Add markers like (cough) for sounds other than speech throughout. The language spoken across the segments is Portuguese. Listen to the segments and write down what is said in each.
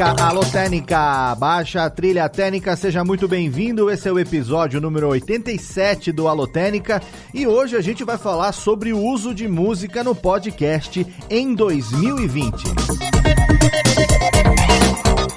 Técnica, alô Técnica, baixa a trilha técnica, seja muito bem-vindo. Esse é o episódio número 87 do Alô Técnica e hoje a gente vai falar sobre o uso de música no podcast em 2020.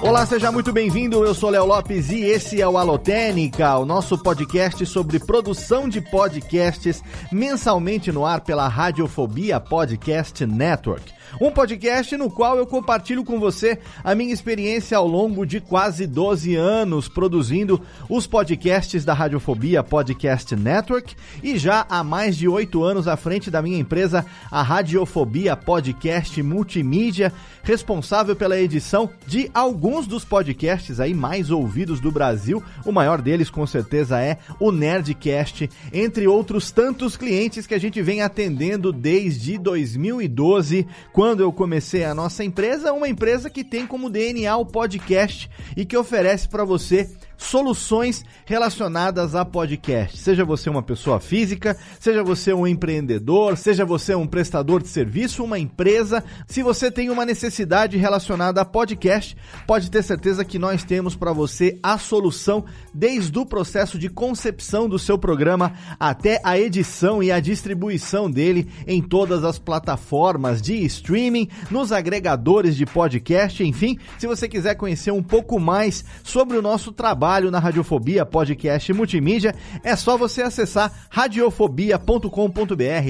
Olá, seja muito bem-vindo. Eu sou Léo Lopes e esse é o Alotênica, o nosso podcast sobre produção de podcasts mensalmente no ar pela Radiofobia Podcast Network. Um podcast no qual eu compartilho com você a minha experiência ao longo de quase 12 anos produzindo os podcasts da Radiofobia Podcast Network e já há mais de 8 anos à frente da minha empresa, a Radiofobia Podcast Multimídia, responsável pela edição de alguns dos podcasts aí mais ouvidos do Brasil. O maior deles, com certeza, é o Nerdcast, entre outros tantos clientes que a gente vem atendendo desde 2012, quando eu comecei a nossa empresa, uma empresa que tem como DNA o podcast e que oferece para você soluções relacionadas a podcast. Seja você uma pessoa física, seja você um empreendedor, seja você um prestador de serviço, uma empresa, se você tem uma necessidade relacionada a podcast, pode ter certeza que nós temos para você a solução desde o processo de concepção do seu programa até a edição e a distribuição dele em todas as plataformas de streaming, nos agregadores de podcast, enfim, se você quiser conhecer um pouco mais sobre o nosso trabalho trabalho na Radiofobia Podcast Multimídia, é só você acessar radiofobia.com.br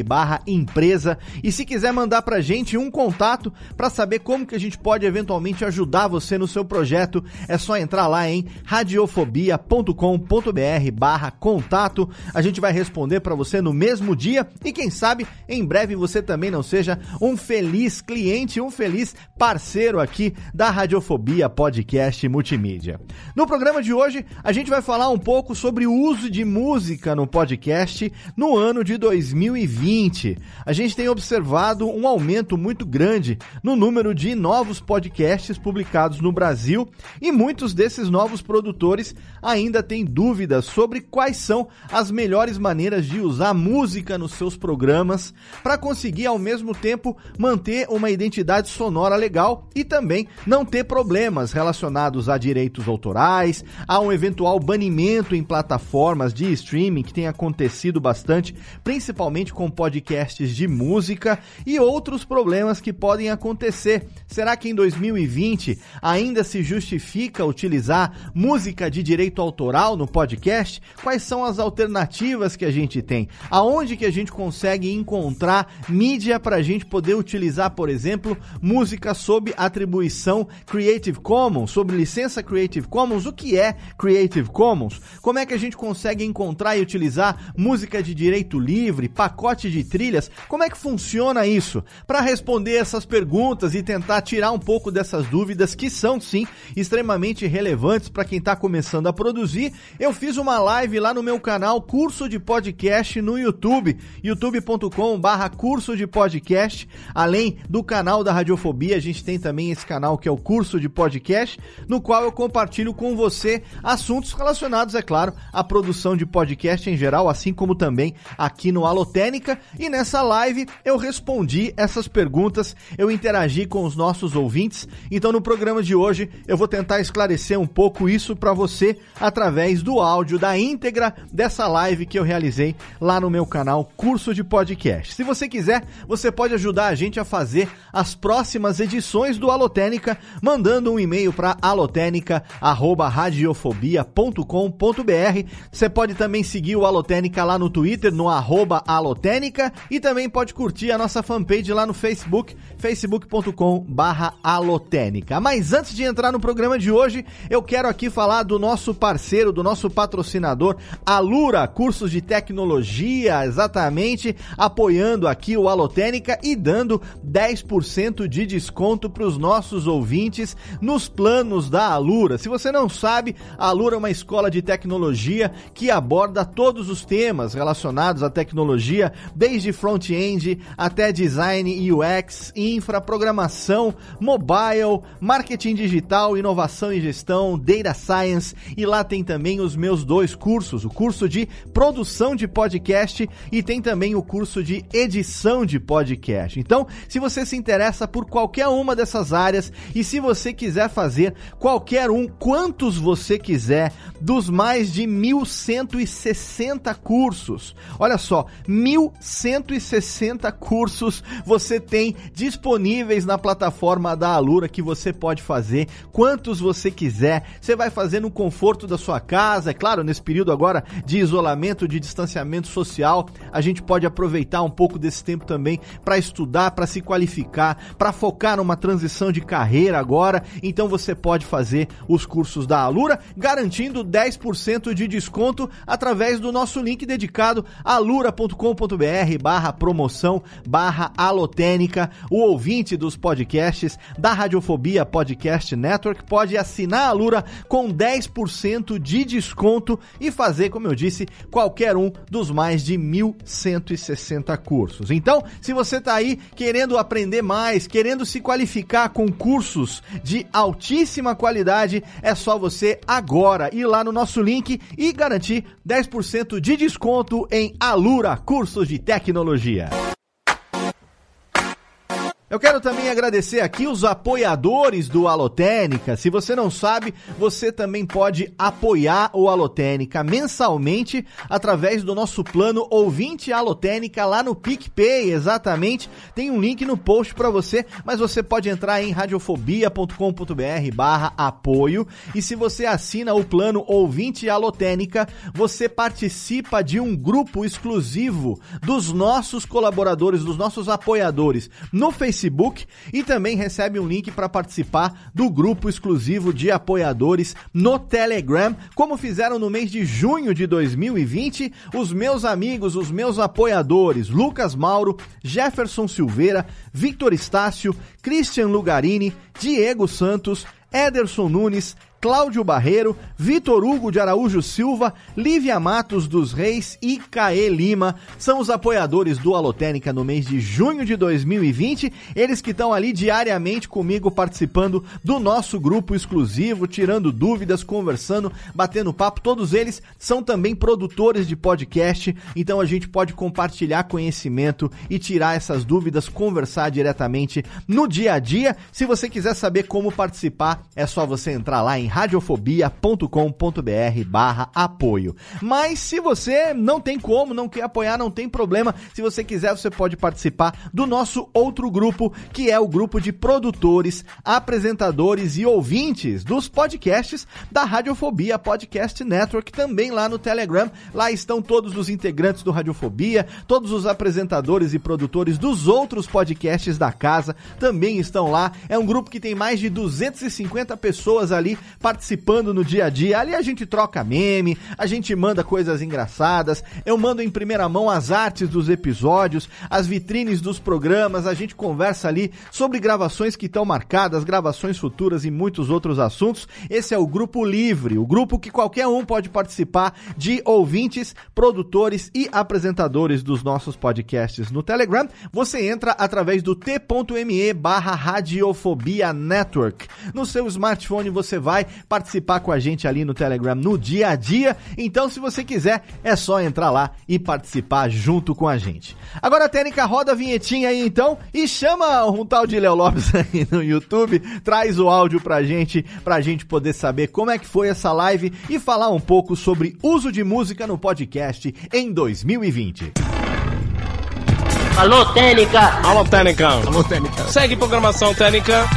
barra empresa e se quiser mandar pra gente um contato para saber como que a gente pode eventualmente ajudar você no seu projeto, é só entrar lá em radiofobia.com.br barra contato. A gente vai responder para você no mesmo dia e quem sabe em breve você também não seja um feliz cliente, um feliz parceiro aqui da Radiofobia Podcast Multimídia. No programa de hoje hoje a gente vai falar um pouco sobre o uso de música no podcast no ano de 2020. A gente tem observado um aumento muito grande no número de novos podcasts publicados no Brasil e muitos desses novos produtores ainda têm dúvidas sobre quais são as melhores maneiras de usar música nos seus programas para conseguir ao mesmo tempo manter uma identidade sonora legal e também não ter problemas relacionados a direitos autorais, um eventual banimento em plataformas de streaming que tem acontecido bastante, principalmente com podcasts de música e outros problemas que podem acontecer. Será que em 2020 ainda se justifica utilizar música de direito autoral no podcast? Quais são as alternativas que a gente tem? Aonde que a gente consegue encontrar mídia para a gente poder utilizar, por exemplo, música sob atribuição Creative Commons, sob licença Creative Commons? O que é Creative Commons, como é que a gente consegue encontrar e utilizar música de direito livre, pacote de trilhas, como é que funciona isso? Para responder essas perguntas e tentar tirar um pouco dessas dúvidas que são sim extremamente relevantes para quem está começando a produzir, eu fiz uma live lá no meu canal Curso de Podcast no YouTube, youtube.com/barra curso de podcast. Além do canal da Radiofobia, a gente tem também esse canal que é o Curso de Podcast, no qual eu compartilho com você assuntos relacionados, é claro, à produção de podcast em geral, assim como também aqui no Alotênica. E nessa live eu respondi essas perguntas, eu interagi com os nossos ouvintes. Então no programa de hoje eu vou tentar esclarecer um pouco isso para você através do áudio da íntegra dessa live que eu realizei lá no meu canal Curso de Podcast. Se você quiser, você pode ajudar a gente a fazer as próximas edições do Alotênica mandando um e-mail para alotênica@radiofobia radiofobia.com.br. Você pode também seguir o Alotênica lá no Twitter, no arroba Alotênica, e também pode curtir a nossa fanpage lá no Facebook, facebook.com Alotênica. Mas antes de entrar no programa de hoje, eu quero aqui falar do nosso parceiro, do nosso patrocinador, Alura, cursos de tecnologia, exatamente, apoiando aqui o Alotênica e dando 10% de desconto para os nossos ouvintes nos planos da Alura. Se você não sabe, a Alura é uma escola de tecnologia que aborda todos os temas relacionados à tecnologia, desde front-end até design e UX, infra, programação, mobile, marketing digital, inovação e gestão, data science e lá tem também os meus dois cursos, o curso de produção de podcast e tem também o curso de edição de podcast. Então, se você se interessa por qualquer uma dessas áreas e se você quiser fazer qualquer um, quantos você quiser, dos mais de 1160 cursos. Olha só, 1160 cursos você tem disponíveis na plataforma da Alura que você pode fazer quantos você quiser. Você vai fazer no conforto da sua casa, é claro, nesse período agora de isolamento, de distanciamento social, a gente pode aproveitar um pouco desse tempo também para estudar, para se qualificar, para focar numa transição de carreira agora. Então você pode fazer os cursos da Alura, garantindo 10% de desconto através do nosso link dedicado alura.com.br barra promoção barra alotênica. O ouvinte dos podcasts da Radiofobia Podcast Network pode assinar a Alura com 10% de desconto e fazer, como eu disse, qualquer um dos mais de 1.160 cursos. Então, se você está aí querendo aprender mais, querendo se qualificar com cursos de altíssima qualidade, é só você agora ir lá no nosso link e garantir 10% de desconto em Alura Cursos de Tecnologia. Eu quero também agradecer aqui os apoiadores do Alotênica. Se você não sabe, você também pode apoiar o Alotênica mensalmente através do nosso plano Ouvinte Alotênica lá no PicPay, exatamente. Tem um link no post para você, mas você pode entrar em radiofobia.com.br barra apoio e se você assina o plano Ouvinte Alotênica, você participa de um grupo exclusivo dos nossos colaboradores, dos nossos apoiadores no Facebook Facebook e também recebe um link para participar do grupo exclusivo de apoiadores no Telegram, como fizeram no mês de junho de 2020 os meus amigos, os meus apoiadores Lucas Mauro, Jefferson Silveira, Victor Estácio, Christian Lugarini, Diego Santos, Ederson Nunes, Cláudio Barreiro, Vitor Hugo de Araújo Silva, Lívia Matos dos Reis e Caê Lima são os apoiadores do Alotênica no mês de junho de 2020. Eles que estão ali diariamente comigo participando do nosso grupo exclusivo, tirando dúvidas, conversando, batendo papo. Todos eles são também produtores de podcast, então a gente pode compartilhar conhecimento e tirar essas dúvidas, conversar diretamente no dia a dia. Se você quiser saber como participar, é só você entrar lá em radiofobia.com.br barra apoio. Mas se você não tem como, não quer apoiar, não tem problema. Se você quiser, você pode participar do nosso outro grupo, que é o grupo de produtores, apresentadores e ouvintes dos podcasts da Radiofobia Podcast Network, também lá no Telegram. Lá estão todos os integrantes do Radiofobia, todos os apresentadores e produtores dos outros podcasts da casa também estão lá. É um grupo que tem mais de 250 pessoas ali participando no dia a dia. Ali a gente troca meme, a gente manda coisas engraçadas, eu mando em primeira mão as artes dos episódios, as vitrines dos programas, a gente conversa ali sobre gravações que estão marcadas, gravações futuras e muitos outros assuntos. Esse é o grupo livre, o grupo que qualquer um pode participar de ouvintes, produtores e apresentadores dos nossos podcasts no Telegram. Você entra através do t.me barra Radiofobia Network. No seu smartphone você vai participar com a gente ali no Telegram no dia a dia. Então, se você quiser, é só entrar lá e participar junto com a gente. Agora, Técnica, roda a vinhetinha aí então e chama um tal de Léo Lopes (laughs) aí no YouTube, traz o áudio pra gente, pra gente poder saber como é que foi essa live e falar um pouco sobre uso de música no podcast em 2020. Alô, Técnica! Alô, Técnica! Alô, Técnica! Segue programação Técnica!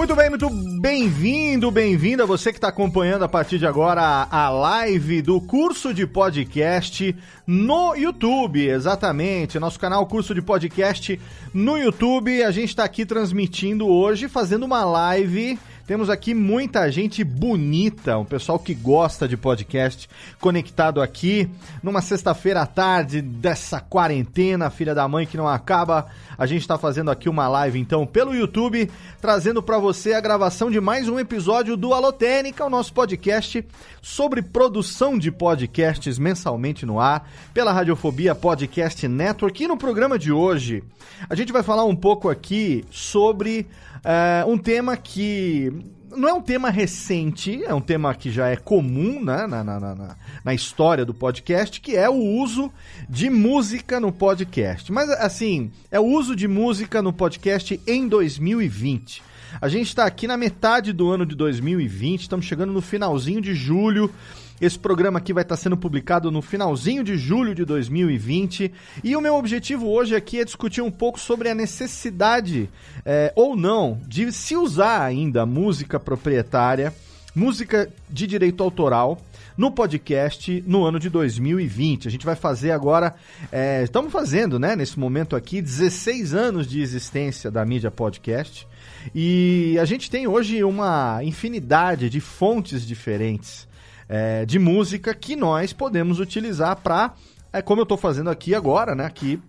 Muito bem, muito bem-vindo, bem-vinda você que está acompanhando a partir de agora a live do curso de podcast no YouTube, exatamente, nosso canal Curso de Podcast no YouTube. A gente está aqui transmitindo hoje, fazendo uma live temos aqui muita gente bonita, um pessoal que gosta de podcast conectado aqui numa sexta-feira à tarde dessa quarentena, filha da mãe que não acaba. A gente está fazendo aqui uma live então pelo YouTube, trazendo para você a gravação de mais um episódio do Alotênica, o nosso podcast sobre produção de podcasts mensalmente no ar pela Radiofobia Podcast Network. E no programa de hoje, a gente vai falar um pouco aqui sobre Uh, um tema que não é um tema recente, é um tema que já é comum né, na, na, na, na, história do podcast, que é o uso de música no podcast. Mas, assim, é o uso de música no podcast em 2020. A gente está aqui na metade do ano de 2020, estamos chegando no finalzinho de julho. Esse programa aqui vai estar sendo publicado no finalzinho de julho de 2020 e o meu objetivo hoje aqui é discutir um pouco sobre a necessidade é, ou não de se usar ainda música proprietária, música de direito autoral no podcast no ano de 2020. A gente vai fazer agora, é, estamos fazendo, né, nesse momento aqui, 16 anos de existência da mídia podcast. E a gente tem hoje uma infinidade de fontes diferentes é, de música que nós podemos utilizar para, é, como eu estou fazendo aqui agora, né? Aqui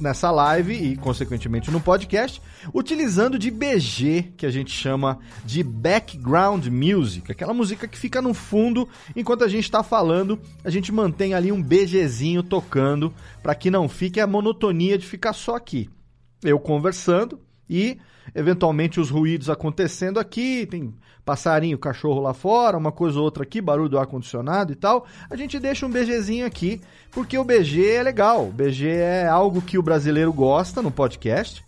nessa live e, consequentemente, no podcast, utilizando de BG, que a gente chama de background music, aquela música que fica no fundo enquanto a gente está falando, a gente mantém ali um BGzinho tocando para que não fique a monotonia de ficar só aqui. Eu conversando e eventualmente os ruídos acontecendo aqui, tem passarinho, cachorro lá fora, uma coisa ou outra aqui, barulho do ar-condicionado e tal, a gente deixa um BGzinho aqui, porque o BG é legal. O BG é algo que o brasileiro gosta no podcast.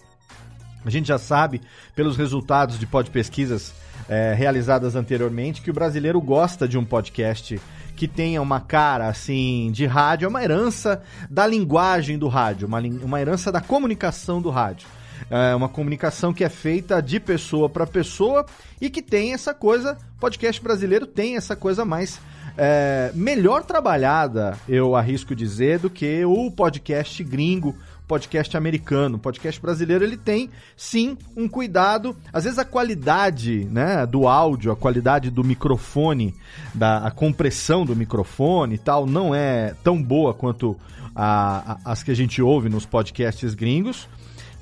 A gente já sabe, pelos resultados de pod pesquisas é, realizadas anteriormente, que o brasileiro gosta de um podcast que tenha uma cara assim de rádio, é uma herança da linguagem do rádio, uma, uma herança da comunicação do rádio é uma comunicação que é feita de pessoa para pessoa e que tem essa coisa, podcast brasileiro tem essa coisa mais é, melhor trabalhada, eu arrisco dizer, do que o podcast gringo, podcast americano. Podcast brasileiro ele tem sim um cuidado, às vezes a qualidade, né, do áudio, a qualidade do microfone, da a compressão do microfone e tal não é tão boa quanto a, a, as que a gente ouve nos podcasts gringos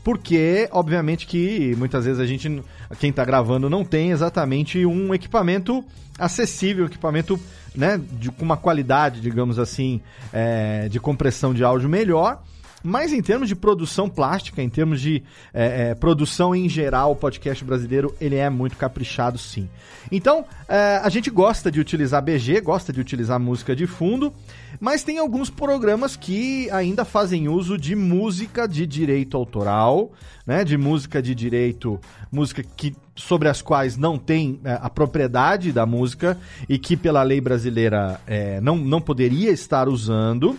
porque, obviamente, que muitas vezes a gente, quem está gravando, não tem exatamente um equipamento acessível, equipamento né, de, com uma qualidade, digamos assim, é, de compressão de áudio melhor. Mas em termos de produção plástica, em termos de é, é, produção em geral, o podcast brasileiro ele é muito caprichado, sim. Então, é, a gente gosta de utilizar BG, gosta de utilizar música de fundo, mas tem alguns programas que ainda fazem uso de música de direito autoral, né? De música de direito, música que sobre as quais não tem é, a propriedade da música e que pela lei brasileira é, não, não poderia estar usando.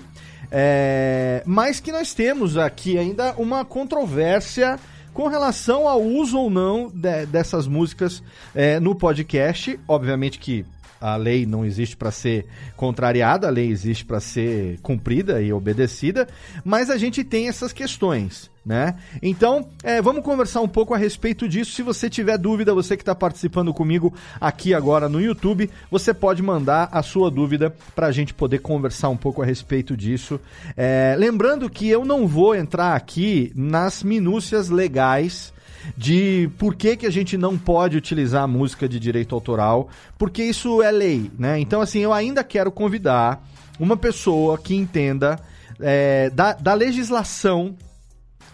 É, mas que nós temos aqui ainda uma controvérsia com relação ao uso ou não de, dessas músicas é, no podcast. Obviamente que a lei não existe para ser contrariada, a lei existe para ser cumprida e obedecida, mas a gente tem essas questões. Né? Então, é, vamos conversar um pouco a respeito disso. Se você tiver dúvida, você que está participando comigo aqui agora no YouTube, você pode mandar a sua dúvida para a gente poder conversar um pouco a respeito disso. É, lembrando que eu não vou entrar aqui nas minúcias legais de por que, que a gente não pode utilizar a música de direito autoral, porque isso é lei, né? Então, assim, eu ainda quero convidar uma pessoa que entenda é, da, da legislação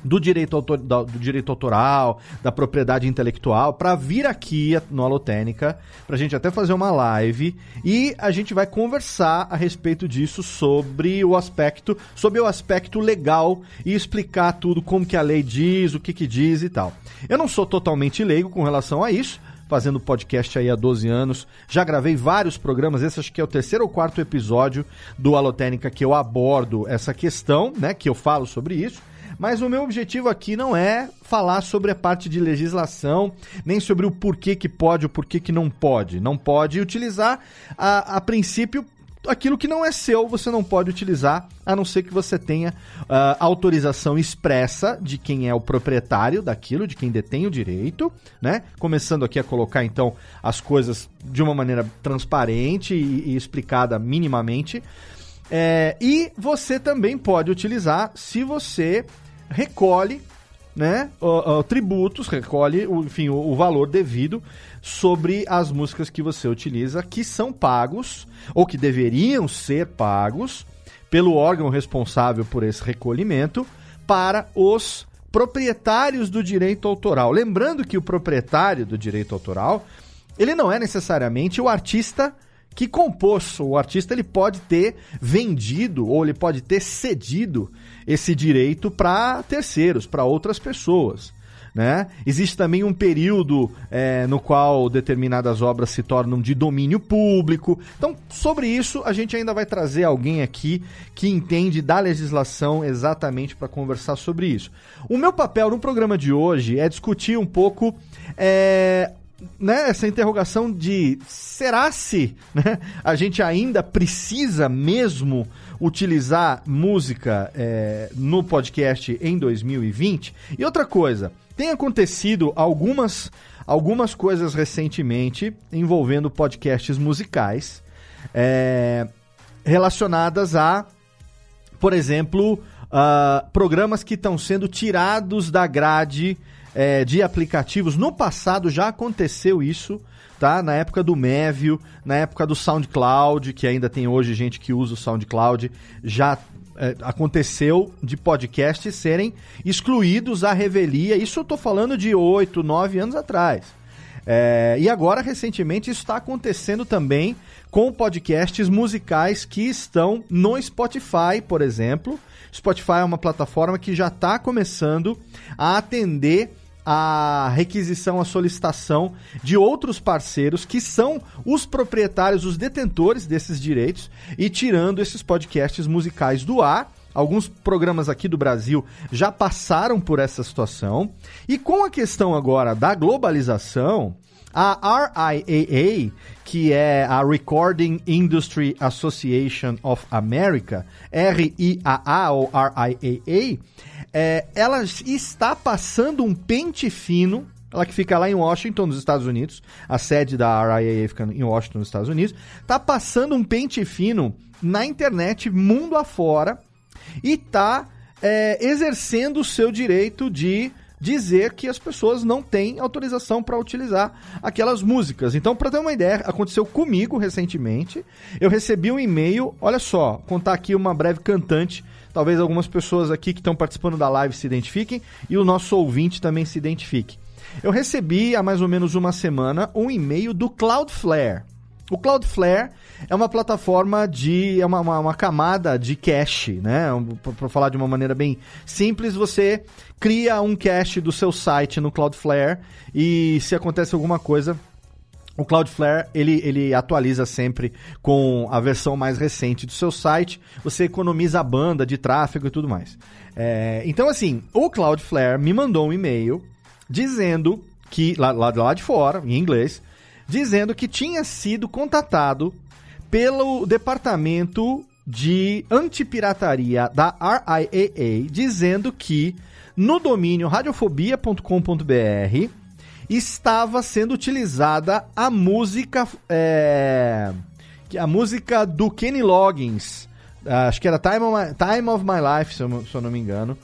do direito, autor, do direito autoral, da propriedade intelectual, para vir aqui no Alotênica, para a gente até fazer uma live e a gente vai conversar a respeito disso sobre o aspecto, sobre o aspecto legal e explicar tudo como que a lei diz, o que que diz e tal. Eu não sou totalmente leigo com relação a isso, fazendo podcast aí há 12 anos. Já gravei vários programas, esse acho que é o terceiro ou quarto episódio do Alotênica que eu abordo essa questão, né, que eu falo sobre isso. Mas o meu objetivo aqui não é falar sobre a parte de legislação, nem sobre o porquê que pode, o porquê que não pode. Não pode utilizar, a, a princípio, aquilo que não é seu, você não pode utilizar, a não ser que você tenha uh, autorização expressa de quem é o proprietário daquilo, de quem detém o direito, né? Começando aqui a colocar então as coisas de uma maneira transparente e, e explicada minimamente. É, e você também pode utilizar se você recolhe né, tributos, recolhe o, enfim, o, o, valor devido sobre as músicas que você utiliza, que são pagos, ou que deveriam ser pagos, pelo órgão responsável por esse recolhimento, para os proprietários do direito autoral. Lembrando que o proprietário do direito autoral, ele não é necessariamente o artista que compôs. O artista ele pode ter vendido ou ele pode ter cedido esse direito para terceiros, para outras pessoas. Né? Existe também um período é, no qual determinadas obras se tornam de domínio público. Então, sobre isso, a gente ainda vai trazer alguém aqui que entende da legislação exatamente para conversar sobre isso. O meu papel no programa de hoje é discutir um pouco é, né, essa interrogação de será se né, a gente ainda precisa mesmo utilizar música é, no podcast em 2020? E outra coisa, tem acontecido algumas, algumas coisas recentemente envolvendo podcasts musicais é, relacionadas a, por exemplo, uh, programas que estão sendo tirados da grade é, de aplicativos. No passado já aconteceu isso, tá? Na época do Mévio, na época do SoundCloud, que ainda tem hoje gente que usa o SoundCloud, já é, aconteceu de podcasts serem excluídos à revelia. Isso eu tô falando de 8, 9 anos atrás. É, e agora, recentemente, isso está acontecendo também com podcasts musicais que estão no Spotify, por exemplo. Spotify é uma plataforma que já está começando a atender a requisição, a solicitação de outros parceiros que são os proprietários, os detentores desses direitos e tirando esses podcasts musicais do ar. Alguns programas aqui do Brasil já passaram por essa situação. E com a questão agora da globalização, a RIAA, que é a Recording Industry Association of America, RIAA ou RIAA, é, ela está passando um pente fino ela que fica lá em Washington, nos Estados Unidos, a sede da RIAA fica em Washington, nos Estados Unidos, está passando um pente fino na internet, mundo afora, e está é, exercendo o seu direito de dizer que as pessoas não têm autorização para utilizar aquelas músicas. Então, para ter uma ideia, aconteceu comigo recentemente. Eu recebi um e-mail, olha só, contar aqui uma breve cantante Talvez algumas pessoas aqui que estão participando da live se identifiquem e o nosso ouvinte também se identifique. Eu recebi há mais ou menos uma semana um e-mail do Cloudflare. O Cloudflare é uma plataforma de. é uma, uma, uma camada de cache, né? Para falar de uma maneira bem simples, você cria um cache do seu site no Cloudflare e se acontece alguma coisa, o Cloudflare, ele, ele atualiza sempre com a versão mais recente do seu site. Você economiza a banda de tráfego e tudo mais. É, então, assim, o Cloudflare me mandou um e-mail dizendo que, lá, lá, lá de fora, em inglês, dizendo que tinha sido contatado pelo departamento de antipirataria da RIAA, dizendo que no domínio radiofobia.com.br estava sendo utilizada a música. É, a música do Kenny Loggins. Acho que era Time of My, Time of My Life, se eu, se eu não me engano.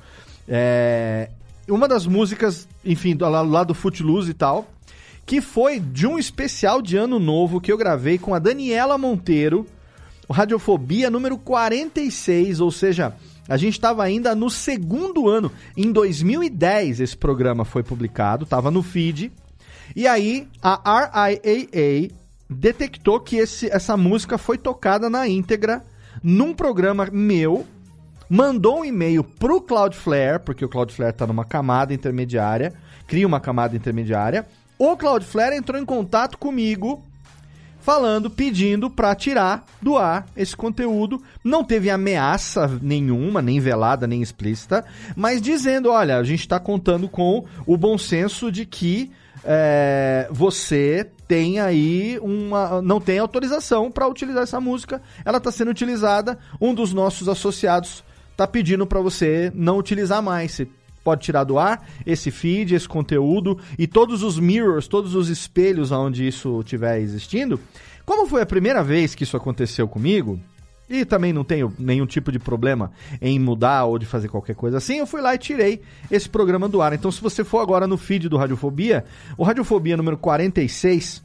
É, uma das músicas, enfim, do, lá, lá do Footloose e tal. Que foi de um especial de ano novo que eu gravei com a Daniela Monteiro. Radiofobia número 46, ou seja, a gente estava ainda no segundo ano. Em 2010 esse programa foi publicado, estava no feed. E aí a RIAA detectou que esse, essa música foi tocada na íntegra num programa meu, mandou um e-mail pro Cloudflare, porque o Cloudflare está numa camada intermediária, cria uma camada intermediária. O Cloudflare entrou em contato comigo falando, pedindo para tirar do ar esse conteúdo. Não teve ameaça nenhuma, nem velada, nem explícita, mas dizendo: olha, a gente está contando com o bom senso de que é, você tem aí uma. não tem autorização para utilizar essa música. Ela está sendo utilizada. Um dos nossos associados está pedindo para você não utilizar mais. Você pode tirar do ar esse feed, esse conteúdo e todos os mirrors, todos os espelhos onde isso estiver existindo. Como foi a primeira vez que isso aconteceu comigo, e também não tenho nenhum tipo de problema em mudar ou de fazer qualquer coisa assim, eu fui lá e tirei esse programa do ar. Então, se você for agora no feed do Radiofobia, o Radiofobia número 46,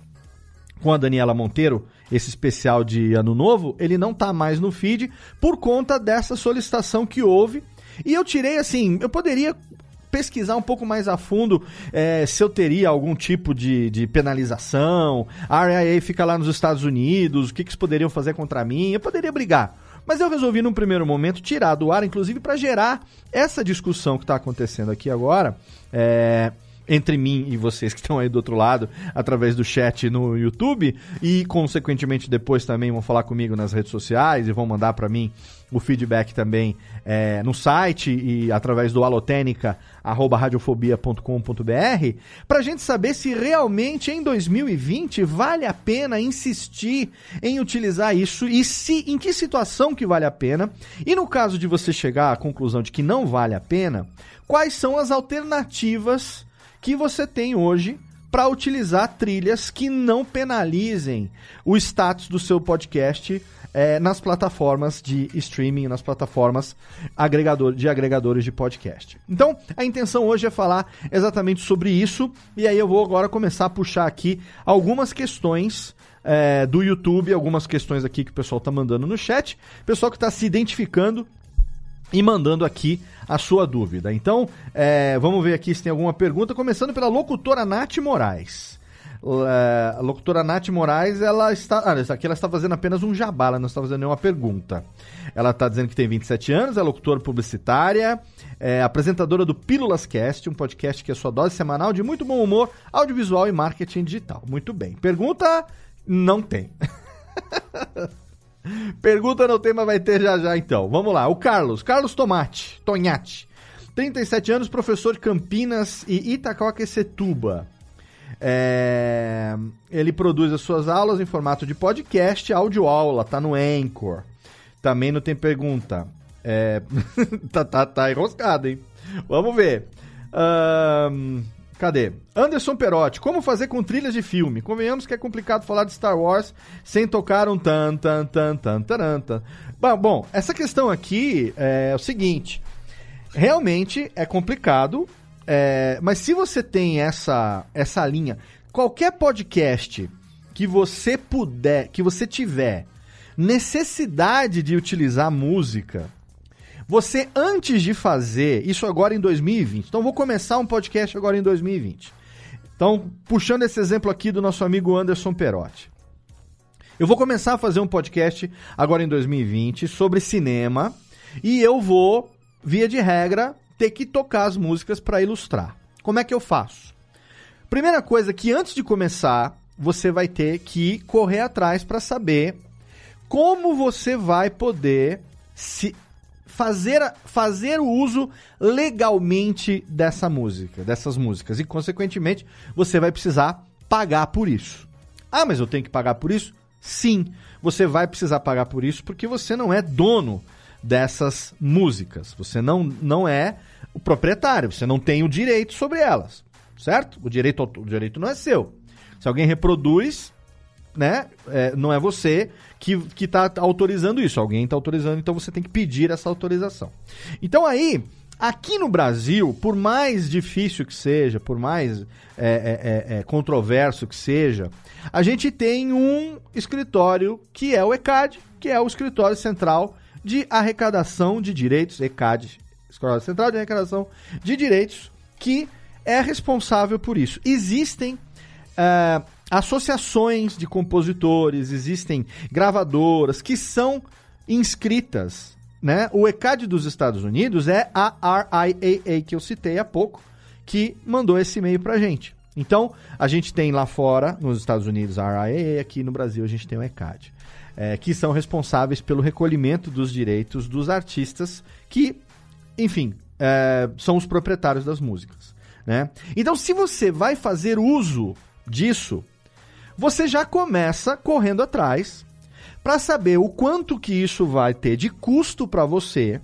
com a Daniela Monteiro, esse especial de Ano Novo, ele não tá mais no feed por conta dessa solicitação que houve. E eu tirei assim, eu poderia pesquisar um pouco mais a fundo é, se eu teria algum tipo de, de penalização. A RIA fica lá nos Estados Unidos, o que, que eles poderiam fazer contra mim? Eu poderia brigar. Mas eu resolvi, num primeiro momento, tirar do ar, inclusive para gerar essa discussão que está acontecendo aqui agora. É, entre mim e vocês que estão aí do outro lado, através do chat no YouTube, e consequentemente depois também vão falar comigo nas redes sociais e vão mandar para mim o feedback também é, no site e através do alotênica@radiofobia.com.br, para a gente saber se realmente em 2020 vale a pena insistir em utilizar isso e se em que situação que vale a pena. E no caso de você chegar à conclusão de que não vale a pena, quais são as alternativas que você tem hoje para utilizar trilhas que não penalizem o status do seu podcast é, nas plataformas de streaming, nas plataformas agregador, de agregadores de podcast. Então, a intenção hoje é falar exatamente sobre isso, e aí eu vou agora começar a puxar aqui algumas questões é, do YouTube, algumas questões aqui que o pessoal está mandando no chat, pessoal que está se identificando e mandando aqui a sua dúvida. Então, é, vamos ver aqui se tem alguma pergunta, começando pela locutora Nath Moraes. É, a locutora Nath Moraes, ela está. Ah, aqui ela está fazendo apenas um jabá, ela não está fazendo nenhuma pergunta. Ela está dizendo que tem 27 anos, é locutora publicitária, é apresentadora do Pílulas Cast, um podcast que é sua dose semanal de muito bom humor, audiovisual e marketing digital. Muito bem. Pergunta? Não tem. (laughs) Pergunta não tem, mas vai ter já já então. Vamos lá. O Carlos, Carlos Tomate, Tonhate. 37 anos, professor de Campinas e Itacoaquecetuba. É... Ele produz as suas aulas em formato de podcast, áudio aula, tá no Anchor. Também não tem pergunta. É... (laughs) tá, tá, tá enroscado, hein? Vamos ver. Um... Cadê? Anderson Perotti, como fazer com trilhas de filme? Convenhamos que é complicado falar de Star Wars sem tocar um tan tan tan tan tan tan. Bom, essa questão aqui é o seguinte. Realmente é complicado, é, mas se você tem essa essa linha, qualquer podcast que você puder, que você tiver necessidade de utilizar música, você, antes de fazer, isso agora em 2020, então vou começar um podcast agora em 2020. Então, puxando esse exemplo aqui do nosso amigo Anderson Perotti. Eu vou começar a fazer um podcast agora em 2020 sobre cinema e eu vou, via de regra, ter que tocar as músicas para ilustrar. Como é que eu faço? Primeira coisa que antes de começar, você vai ter que correr atrás para saber como você vai poder se fazer, fazer o uso legalmente dessa música, dessas músicas. E, consequentemente, você vai precisar pagar por isso. Ah, mas eu tenho que pagar por isso? Sim, você vai precisar pagar por isso porque você não é dono dessas músicas. Você não, não é o proprietário, você não tem o direito sobre elas, certo? O direito, o direito não é seu. Se alguém reproduz, né, é, não é você que está autorizando isso. Alguém está autorizando, então você tem que pedir essa autorização. Então aí, aqui no Brasil, por mais difícil que seja, por mais é, é, é, é controverso que seja, a gente tem um escritório que é o ECAD, que é o Escritório Central de Arrecadação de Direitos, ECAD, Escritório Central de Arrecadação de Direitos, que é responsável por isso. Existem uh, associações de compositores, existem gravadoras que são inscritas. Né? O ECAD dos Estados Unidos é a RIAA que eu citei há pouco, que mandou esse e-mail pra gente. Então, a gente tem lá fora, nos Estados Unidos, a RIAA, aqui no Brasil a gente tem o ECAD, é, que são responsáveis pelo recolhimento dos direitos dos artistas que, enfim, é, são os proprietários das músicas. Né? Então, se você vai fazer uso disso, você já começa correndo atrás para saber o quanto que isso vai ter de custo para você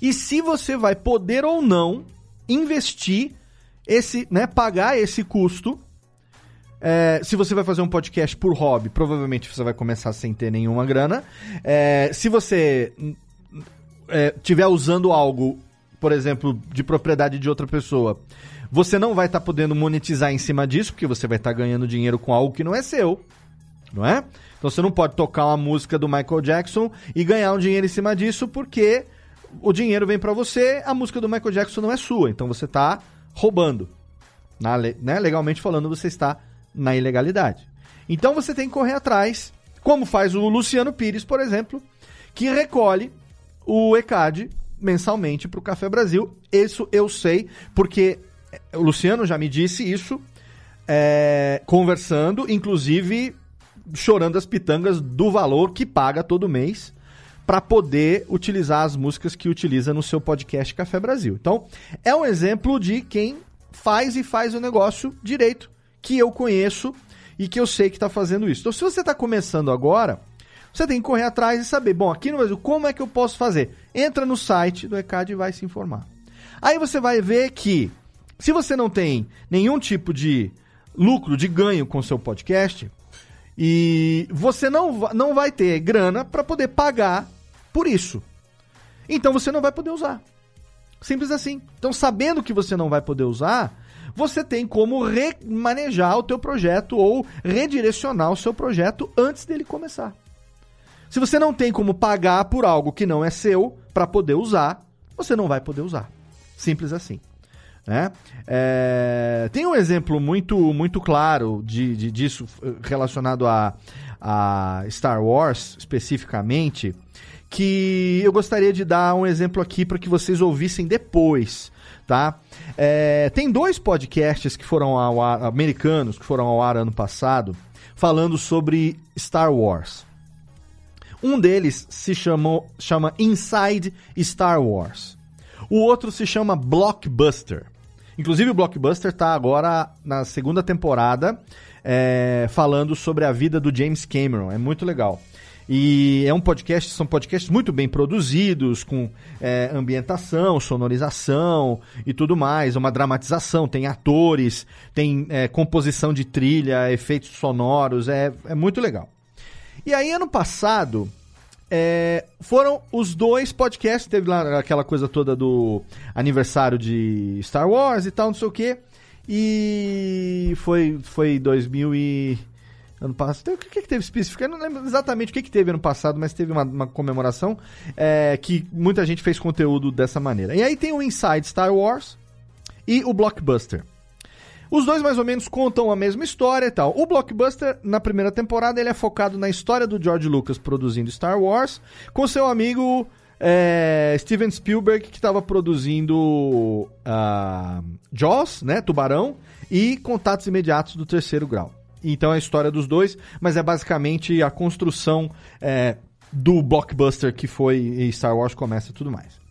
e se você vai poder ou não investir esse, né, pagar esse custo. É, se você vai fazer um podcast por hobby, provavelmente você vai começar sem ter nenhuma grana. É, se você é, tiver usando algo, por exemplo, de propriedade de outra pessoa, você não vai estar tá podendo monetizar em cima disso, porque você vai estar tá ganhando dinheiro com algo que não é seu, não é? Então você não pode tocar uma música do Michael Jackson e ganhar um dinheiro em cima disso, porque o dinheiro vem para você, a música do Michael Jackson não é sua, então você está roubando. Na, né? Legalmente falando, você está na ilegalidade. Então você tem que correr atrás, como faz o Luciano Pires, por exemplo, que recolhe o ECAD mensalmente para o Café Brasil. Isso eu sei, porque o Luciano já me disse isso, é, conversando, inclusive chorando as pitangas do valor que paga todo mês para poder utilizar as músicas que utiliza no seu podcast Café Brasil. Então, é um exemplo de quem faz e faz o negócio direito, que eu conheço e que eu sei que está fazendo isso. Então, se você está começando agora, você tem que correr atrás e saber, bom, aqui no Brasil, como é que eu posso fazer? Entra no site do ECAD e vai se informar. Aí você vai ver que, se você não tem nenhum tipo de lucro, de ganho com seu podcast, e você não, não vai ter grana para poder pagar por isso. Então você não vai poder usar. Simples assim. Então, sabendo que você não vai poder usar, você tem como remanejar o teu projeto ou redirecionar o seu projeto antes dele começar. Se você não tem como pagar por algo que não é seu para poder usar, você não vai poder usar. Simples assim. Né? É, tem um exemplo muito, muito claro de, de disso relacionado a, a Star Wars especificamente, que eu gostaria de dar um exemplo aqui para que vocês ouvissem depois, tá? É, tem dois podcasts que foram ao ar, americanos, que foram ao ar ano passado, falando sobre Star Wars. Um deles se chamou, chama Inside Star Wars. O outro se chama Blockbuster. Inclusive o Blockbuster está agora na segunda temporada é, falando sobre a vida do James Cameron. É muito legal. E é um podcast, são podcasts muito bem produzidos, com é, ambientação, sonorização e tudo mais, uma dramatização, tem atores, tem é, composição de trilha, efeitos sonoros, é, é muito legal. E aí, ano passado, é, foram os dois podcasts, teve lá aquela coisa toda do aniversário de Star Wars e tal, não sei o que. E foi, foi 2000 e... Ano passado. O que, que teve específico? Eu não lembro exatamente o que, que teve ano passado, mas teve uma, uma comemoração é, que muita gente fez conteúdo dessa maneira. E aí tem o Inside Star Wars e o Blockbuster. Os dois mais ou menos contam a mesma história e tal. O Blockbuster, na primeira temporada, ele é focado na história do George Lucas produzindo Star Wars, com seu amigo é, Steven Spielberg, que estava produzindo uh, Jaws, né, Tubarão, e Contatos Imediatos do Terceiro Grau. Então é a história dos dois, mas é basicamente a construção é, do blockbuster que foi Star Wars começa e tudo mais.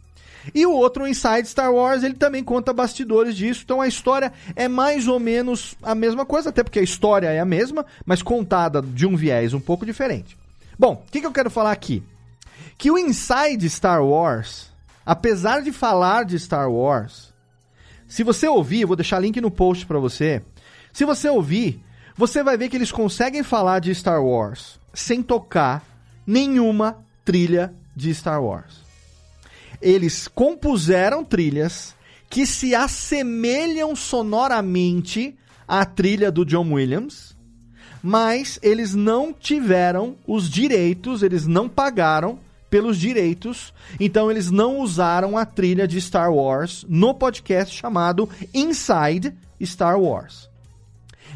E o outro, Inside Star Wars, ele também conta bastidores disso. Então a história é mais ou menos a mesma coisa, até porque a história é a mesma, mas contada de um viés um pouco diferente. Bom, o que, que eu quero falar aqui? Que o Inside Star Wars, apesar de falar de Star Wars, se você ouvir, eu vou deixar link no post para você. Se você ouvir, você vai ver que eles conseguem falar de Star Wars sem tocar nenhuma trilha de Star Wars. Eles compuseram trilhas que se assemelham sonoramente à trilha do John Williams, mas eles não tiveram os direitos, eles não pagaram pelos direitos, então eles não usaram a trilha de Star Wars no podcast chamado Inside Star Wars.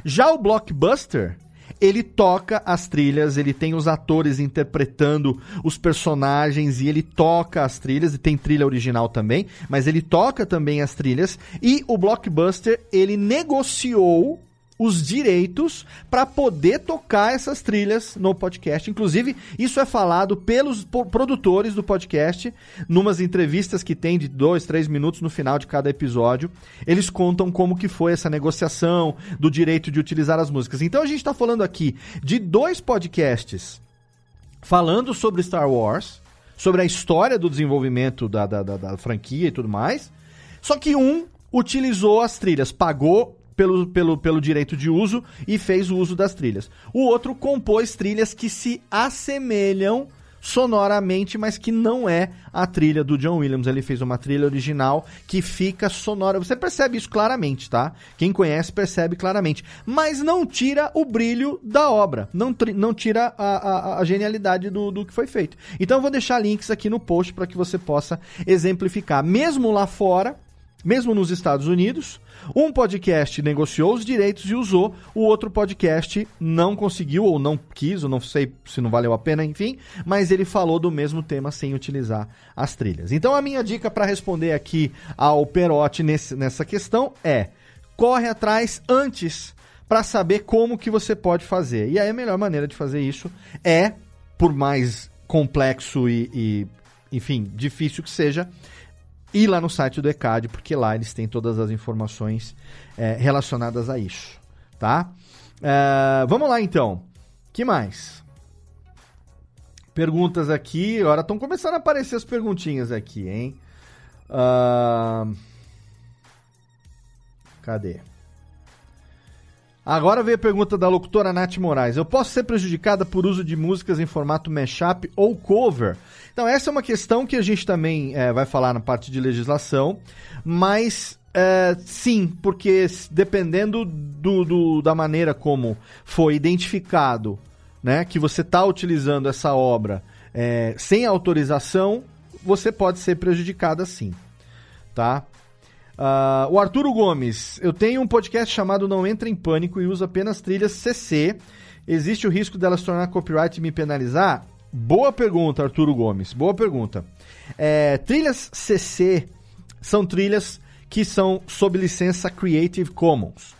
Já o Blockbuster, ele toca as trilhas, ele tem os atores interpretando os personagens e ele toca as trilhas, e tem trilha original também, mas ele toca também as trilhas. E o Blockbuster, ele negociou os direitos para poder tocar essas trilhas no podcast. Inclusive, isso é falado pelos produtores do podcast, numas entrevistas que tem de dois, três minutos no final de cada episódio. Eles contam como que foi essa negociação do direito de utilizar as músicas. Então a gente está falando aqui de dois podcasts falando sobre Star Wars, sobre a história do desenvolvimento da, da, da, da franquia e tudo mais. Só que um utilizou as trilhas, pagou pelo, pelo, pelo direito de uso e fez o uso das trilhas. O outro compôs trilhas que se assemelham sonoramente, mas que não é a trilha do John Williams. Ele fez uma trilha original que fica sonora. Você percebe isso claramente, tá? Quem conhece percebe claramente. Mas não tira o brilho da obra. Não, não tira a, a, a genialidade do, do que foi feito. Então eu vou deixar links aqui no post para que você possa exemplificar. Mesmo lá fora, mesmo nos Estados Unidos, um podcast negociou os direitos e usou, o outro podcast não conseguiu ou não quis, ou não sei se não valeu a pena, enfim, mas ele falou do mesmo tema sem utilizar as trilhas. Então a minha dica para responder aqui ao Perotti nesse, nessa questão é: corre atrás antes para saber como que você pode fazer. E aí a melhor maneira de fazer isso é, por mais complexo e, e enfim, difícil que seja, ir lá no site do ECAD, porque lá eles têm todas as informações é, relacionadas a isso, tá? É, vamos lá então. que mais? Perguntas aqui. Agora estão começando a aparecer as perguntinhas aqui, hein? Uh... Cadê? Agora veio a pergunta da locutora Nath Moraes. Eu posso ser prejudicada por uso de músicas em formato mashup ou cover? Então, essa é uma questão que a gente também é, vai falar na parte de legislação, mas é, sim, porque dependendo do, do, da maneira como foi identificado né, que você está utilizando essa obra é, sem autorização, você pode ser prejudicada sim. Tá? Uh, o Arturo Gomes, eu tenho um podcast chamado Não Entra em Pânico e uso apenas trilhas CC. Existe o risco dela se tornar copyright e me penalizar? Boa pergunta, Arturo Gomes. Boa pergunta. É, trilhas CC são trilhas que são sob licença Creative Commons.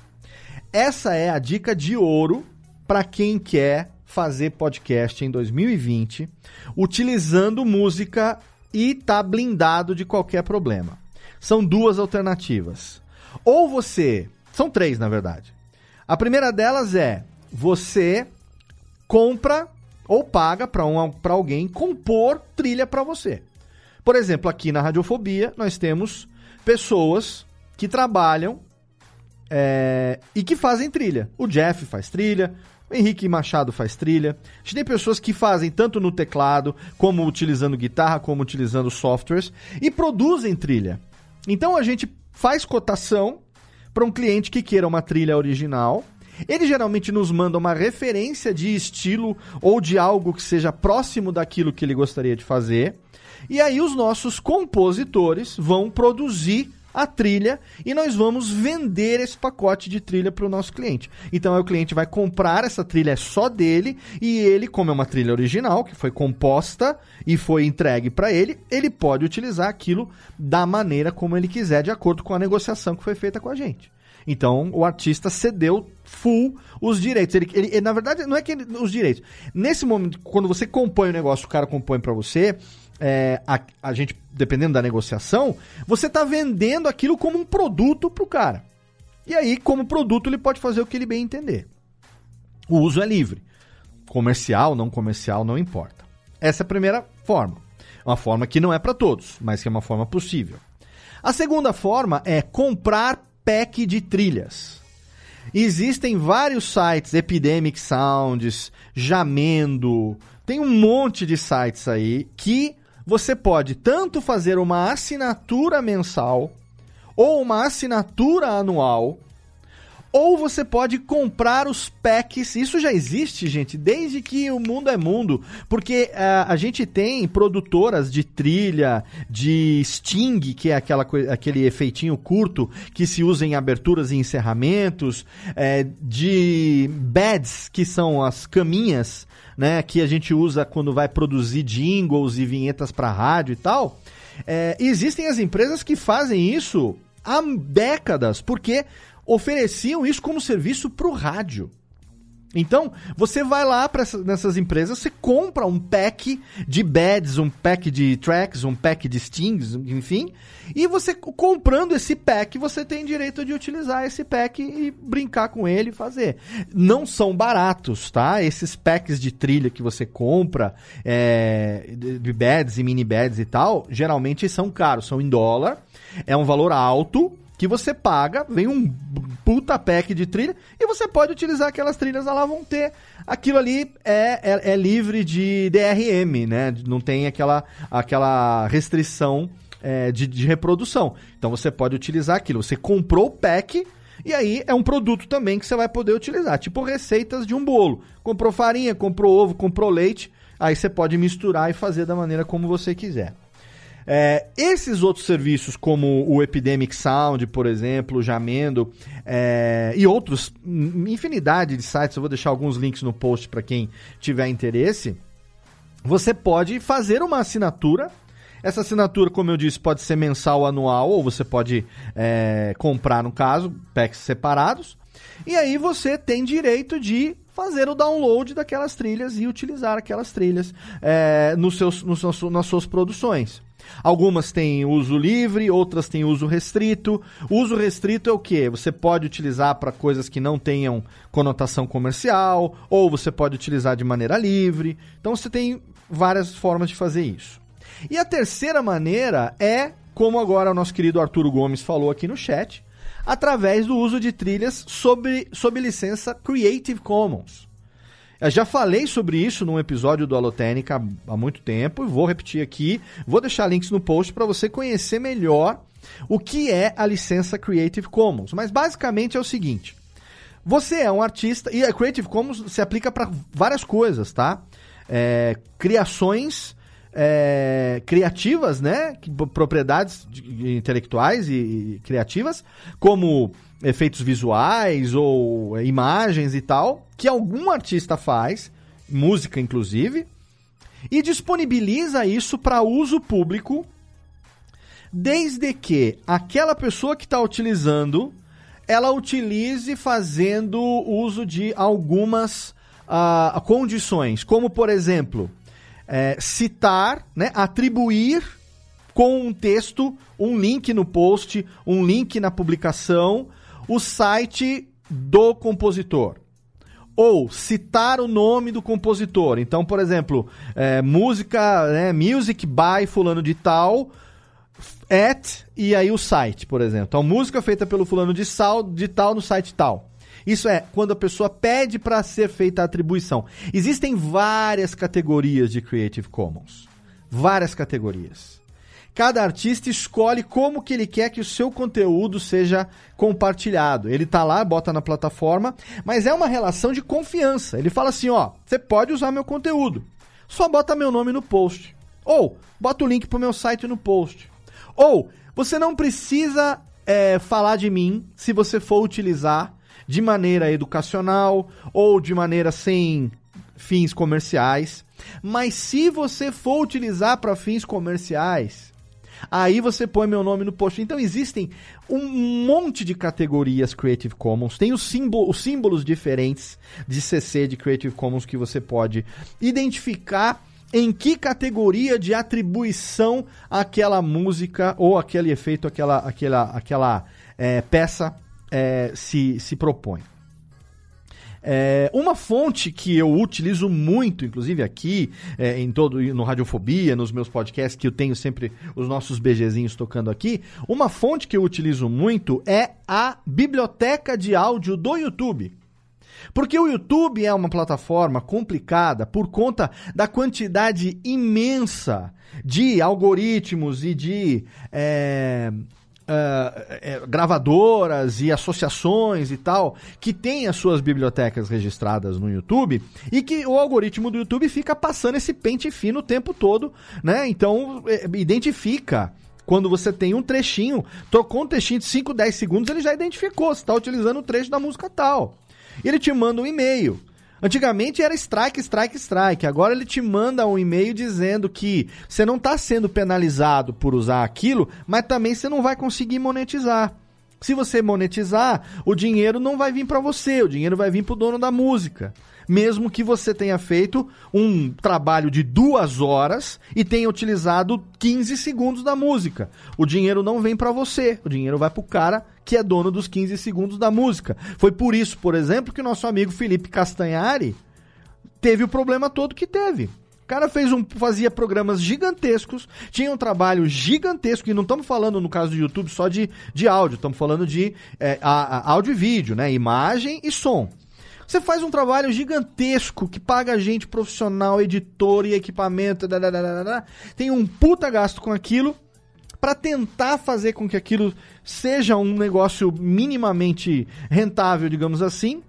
Essa é a dica de ouro para quem quer fazer podcast em 2020 utilizando música e tá blindado de qualquer problema. São duas alternativas. Ou você, são três na verdade. A primeira delas é você compra ou paga para um, alguém compor trilha para você. Por exemplo, aqui na Radiofobia nós temos pessoas que trabalham é, e que fazem trilha. O Jeff faz trilha, o Henrique Machado faz trilha. A gente tem pessoas que fazem tanto no teclado, como utilizando guitarra, como utilizando softwares, e produzem trilha. Então a gente faz cotação para um cliente que queira uma trilha original ele geralmente nos manda uma referência de estilo ou de algo que seja próximo daquilo que ele gostaria de fazer. E aí os nossos compositores vão produzir a trilha e nós vamos vender esse pacote de trilha para o nosso cliente. Então o cliente vai comprar essa trilha só dele e ele, como é uma trilha original que foi composta e foi entregue para ele, ele pode utilizar aquilo da maneira como ele quiser, de acordo com a negociação que foi feita com a gente. Então o artista cedeu full os direitos. Ele, ele, ele na verdade, não é que ele, os direitos. Nesse momento, quando você compõe o negócio, o cara compõe para você, é, a, a gente, dependendo da negociação, você está vendendo aquilo como um produto pro cara. E aí, como produto, ele pode fazer o que ele bem entender. O uso é livre. Comercial, não comercial, não importa. Essa é a primeira forma. Uma forma que não é para todos, mas que é uma forma possível. A segunda forma é comprar pack de trilhas. Existem vários sites, Epidemic Sounds, Jamendo, tem um monte de sites aí que você pode tanto fazer uma assinatura mensal ou uma assinatura anual, ou você pode comprar os packs. Isso já existe, gente, desde que o mundo é mundo. Porque uh, a gente tem produtoras de trilha, de sting, que é aquela, aquele efeitinho curto que se usa em aberturas e encerramentos, é, de beds, que são as caminhas, né, que a gente usa quando vai produzir jingles e vinhetas para rádio e tal. É, existem as empresas que fazem isso há décadas, porque ofereciam isso como serviço para o rádio. Então, você vai lá para nessas empresas, você compra um pack de beds, um pack de tracks, um pack de stings, enfim, e você comprando esse pack, você tem direito de utilizar esse pack e brincar com ele e fazer. Não são baratos, tá? Esses packs de trilha que você compra, é, de beds e mini beds e tal, geralmente são caros, são em dólar, é um valor alto, que você paga, vem um puta pack de trilha e você pode utilizar aquelas trilhas, lá vão ter. Aquilo ali é, é, é, livre de DRM, né? Não tem aquela, aquela restrição é, de, de reprodução. Então você pode utilizar aquilo. Você comprou o pack. E aí é um produto também que você vai poder utilizar, tipo receitas de um bolo. Comprou farinha, comprou ovo, comprou leite, aí você pode misturar e fazer da maneira como você quiser. É, esses outros serviços, como o Epidemic Sound, por exemplo, o Jamendo é, e outros, infinidade de sites, eu vou deixar alguns links no post para quem tiver interesse. Você pode fazer uma assinatura. Essa assinatura, como eu disse, pode ser mensal, anual, ou você pode é, comprar, no caso, packs separados. E aí você tem direito de fazer o download daquelas trilhas e utilizar aquelas trilhas é, nos seus, nos, nas suas produções. Algumas têm uso livre, outras têm uso restrito. Uso restrito é o que? Você pode utilizar para coisas que não tenham conotação comercial, ou você pode utilizar de maneira livre. Então você tem várias formas de fazer isso. E a terceira maneira é, como agora o nosso querido Arturo Gomes falou aqui no chat, através do uso de trilhas sob, sob licença Creative Commons. Eu já falei sobre isso num episódio do Alotênica há muito tempo e vou repetir aqui. Vou deixar links no post para você conhecer melhor o que é a licença Creative Commons. Mas basicamente é o seguinte: você é um artista e a Creative Commons se aplica para várias coisas, tá? É, criações é, criativas, né? Propriedades intelectuais e, e criativas, como efeitos visuais ou é, imagens e tal, que algum artista faz, música inclusive, e disponibiliza isso para uso público, desde que aquela pessoa que está utilizando ela utilize fazendo uso de algumas uh, condições, como por exemplo, é, citar, né, atribuir com um texto, um link no post, um link na publicação, o site do compositor. Ou citar o nome do compositor. Então, por exemplo, é, música, né, music by fulano de tal, at, e aí o site, por exemplo. Então, música feita pelo fulano de, sal, de tal no site tal. Isso é quando a pessoa pede para ser feita a atribuição. Existem várias categorias de Creative Commons. Várias categorias. Cada artista escolhe como que ele quer que o seu conteúdo seja compartilhado. Ele tá lá, bota na plataforma, mas é uma relação de confiança. Ele fala assim, ó, você pode usar meu conteúdo. Só bota meu nome no post. Ou bota o link pro meu site no post. Ou você não precisa é, falar de mim se você for utilizar de maneira educacional ou de maneira sem fins comerciais. Mas se você for utilizar para fins comerciais, Aí você põe meu nome no post. Então existem um monte de categorias Creative Commons. Tem os, símbolo, os símbolos diferentes de CC de Creative Commons que você pode identificar em que categoria de atribuição aquela música ou aquele efeito, aquela, aquela, aquela é, peça é, se, se propõe. É, uma fonte que eu utilizo muito, inclusive aqui, é, em todo no Radiofobia, nos meus podcasts, que eu tenho sempre os nossos BGzinhos tocando aqui, uma fonte que eu utilizo muito é a biblioteca de áudio do YouTube. Porque o YouTube é uma plataforma complicada por conta da quantidade imensa de algoritmos e de é, uh, gravadoras e associações e tal que têm as suas bibliotecas registradas no YouTube e que o algoritmo do YouTube fica passando esse pente fino o tempo todo, né? Então, é, identifica quando você tem um trechinho, tocou um trechinho de 5, 10 segundos, ele já identificou, você está utilizando o trecho da música tal. Ele te manda um e-mail. Antigamente era strike, strike, strike. Agora ele te manda um e-mail dizendo que você não está sendo penalizado por usar aquilo, mas também você não vai conseguir monetizar. Se você monetizar, o dinheiro não vai vir para você, o dinheiro vai vir para o dono da música. Mesmo que você tenha feito um trabalho de duas horas e tenha utilizado 15 segundos da música. O dinheiro não vem para você, o dinheiro vai para o cara que é dono dos 15 segundos da música. Foi por isso, por exemplo, que o nosso amigo Felipe Castanhari teve o problema todo que teve. O cara fez um, fazia programas gigantescos, tinha um trabalho gigantesco, e não estamos falando, no caso do YouTube, só de, de áudio, estamos falando de é, a, a, áudio e vídeo, né? Imagem e som. Você faz um trabalho gigantesco que paga gente profissional, editor e equipamento, tem um puta gasto com aquilo para tentar fazer com que aquilo seja um negócio minimamente rentável, digamos assim.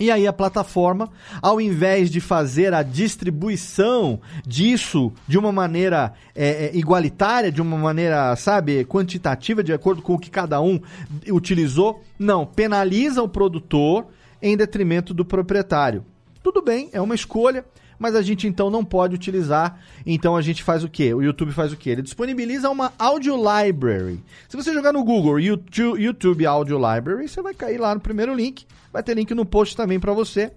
E aí a plataforma, ao invés de fazer a distribuição disso de uma maneira é, é, igualitária, de uma maneira, sabe, quantitativa, de acordo com o que cada um utilizou, não, penaliza o produtor em detrimento do proprietário. Tudo bem, é uma escolha mas a gente então não pode utilizar. Então a gente faz o quê? O YouTube faz o quê? Ele disponibiliza uma Audio Library. Se você jogar no Google YouTube, YouTube Audio Library, você vai cair lá no primeiro link. Vai ter link no post também para você.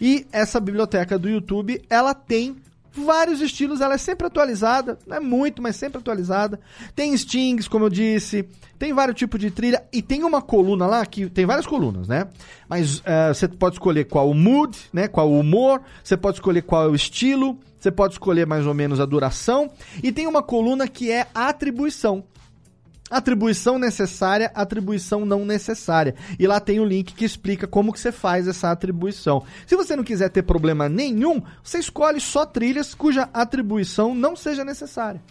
E essa biblioteca do YouTube, ela tem vários estilos, ela é sempre atualizada, não é muito, mas sempre atualizada. Tem stings, como eu disse, tem vários tipos de trilha e tem uma coluna lá que tem várias colunas, né? Mas uh, você pode escolher qual o mood, né? Qual o humor, você pode escolher qual é o estilo, você pode escolher mais ou menos a duração e tem uma coluna que é atribuição. Atribuição necessária, atribuição não necessária. E lá tem o link que explica como que você faz essa atribuição. Se você não quiser ter problema nenhum, você escolhe só trilhas cuja atribuição não seja necessária.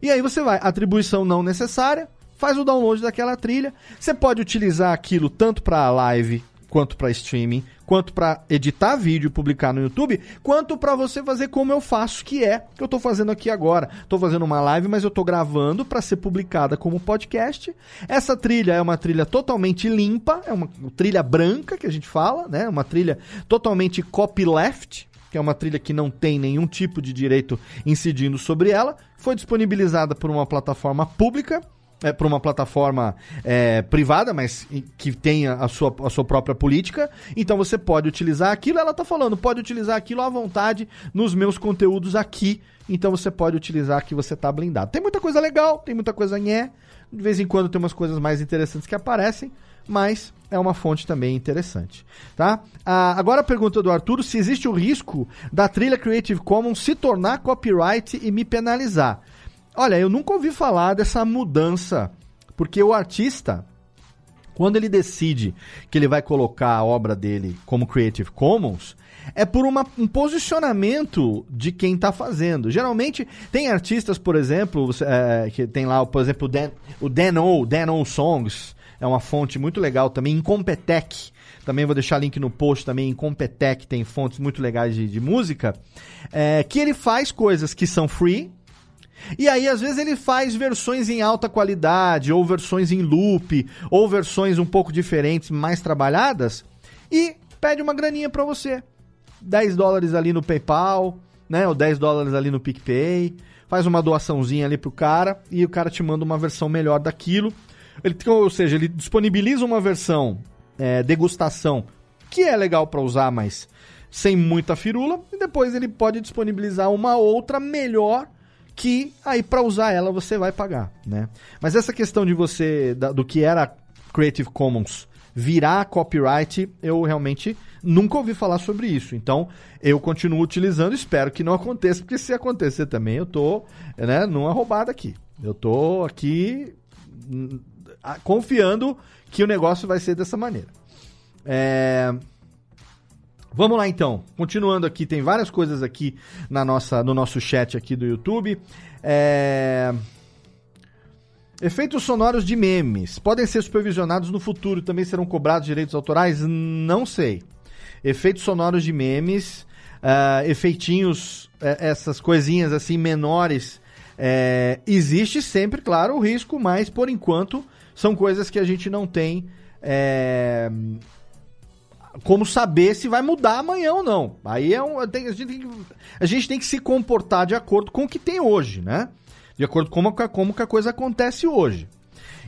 E aí você vai, atribuição não necessária, faz o download daquela trilha. Você pode utilizar aquilo tanto para live quanto para streaming, quanto para editar vídeo e publicar no YouTube, quanto para você fazer como eu faço, que é que eu estou fazendo aqui agora. Estou fazendo uma live, mas eu estou gravando para ser publicada como podcast. Essa trilha é uma trilha totalmente limpa, é uma trilha branca que a gente fala, né? Uma trilha totalmente copyleft, que é uma trilha que não tem nenhum tipo de direito incidindo sobre ela. Foi disponibilizada por uma plataforma pública é, para uma plataforma é, privada, mas que tenha a sua, a sua própria política. Então você pode utilizar aquilo, ela está falando, pode utilizar aquilo à vontade nos meus conteúdos aqui. Então você pode utilizar que você está blindado. Tem muita coisa legal, tem muita coisa nhé. De vez em quando tem umas coisas mais interessantes que aparecem, mas é uma fonte também interessante, tá? Ah, agora a pergunta do Arturo, se existe o risco da trilha Creative Commons se tornar copyright e me penalizar. Olha, eu nunca ouvi falar dessa mudança, porque o artista, quando ele decide que ele vai colocar a obra dele como Creative Commons, é por uma, um posicionamento de quem está fazendo. Geralmente, tem artistas, por exemplo, é, que tem lá, por exemplo, o Dan, o Dan O, Dan o Songs, é uma fonte muito legal também, Incompetech. Também vou deixar link no post também, Incompetech tem fontes muito legais de, de música. É, que ele faz coisas que são free, e aí, às vezes, ele faz versões em alta qualidade, ou versões em loop, ou versões um pouco diferentes, mais trabalhadas, e pede uma graninha para você. 10 dólares ali no PayPal, né? Ou 10 dólares ali no PicPay. Faz uma doaçãozinha ali pro cara e o cara te manda uma versão melhor daquilo. Ele, ou seja, ele disponibiliza uma versão é, degustação que é legal para usar, mas sem muita firula. E depois ele pode disponibilizar uma outra melhor que aí para usar ela você vai pagar, né? Mas essa questão de você da, do que era Creative Commons virar copyright, eu realmente nunca ouvi falar sobre isso. Então, eu continuo utilizando, espero que não aconteça, porque se acontecer também, eu tô, né, numa roubada aqui. Eu tô aqui hum, confiando que o negócio vai ser dessa maneira. É... Vamos lá então, continuando aqui, tem várias coisas aqui na nossa, no nosso chat aqui do YouTube. É... Efeitos sonoros de memes podem ser supervisionados no futuro, também serão cobrados direitos autorais? Não sei. Efeitos sonoros de memes, uh, efeitinhos, uh, essas coisinhas assim menores, uh, existe sempre, claro, o risco, mas por enquanto são coisas que a gente não tem é, como saber se vai mudar amanhã ou não. Aí é um, a, gente tem que, a gente tem que se comportar de acordo com o que tem hoje, né? De acordo com como, como que a coisa acontece hoje.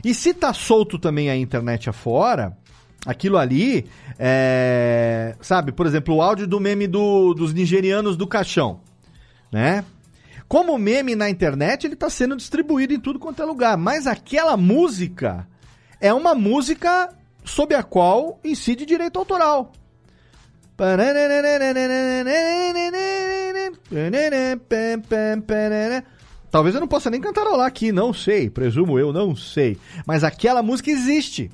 E se tá solto também a internet afora, aquilo ali, é, sabe, por exemplo, o áudio do meme do, dos nigerianos do caixão, né? Como meme na internet, ele está sendo distribuído em tudo quanto é lugar. Mas aquela música é uma música sob a qual incide direito autoral. Talvez eu não possa nem cantarolar aqui, não sei, presumo eu, não sei. Mas aquela música existe.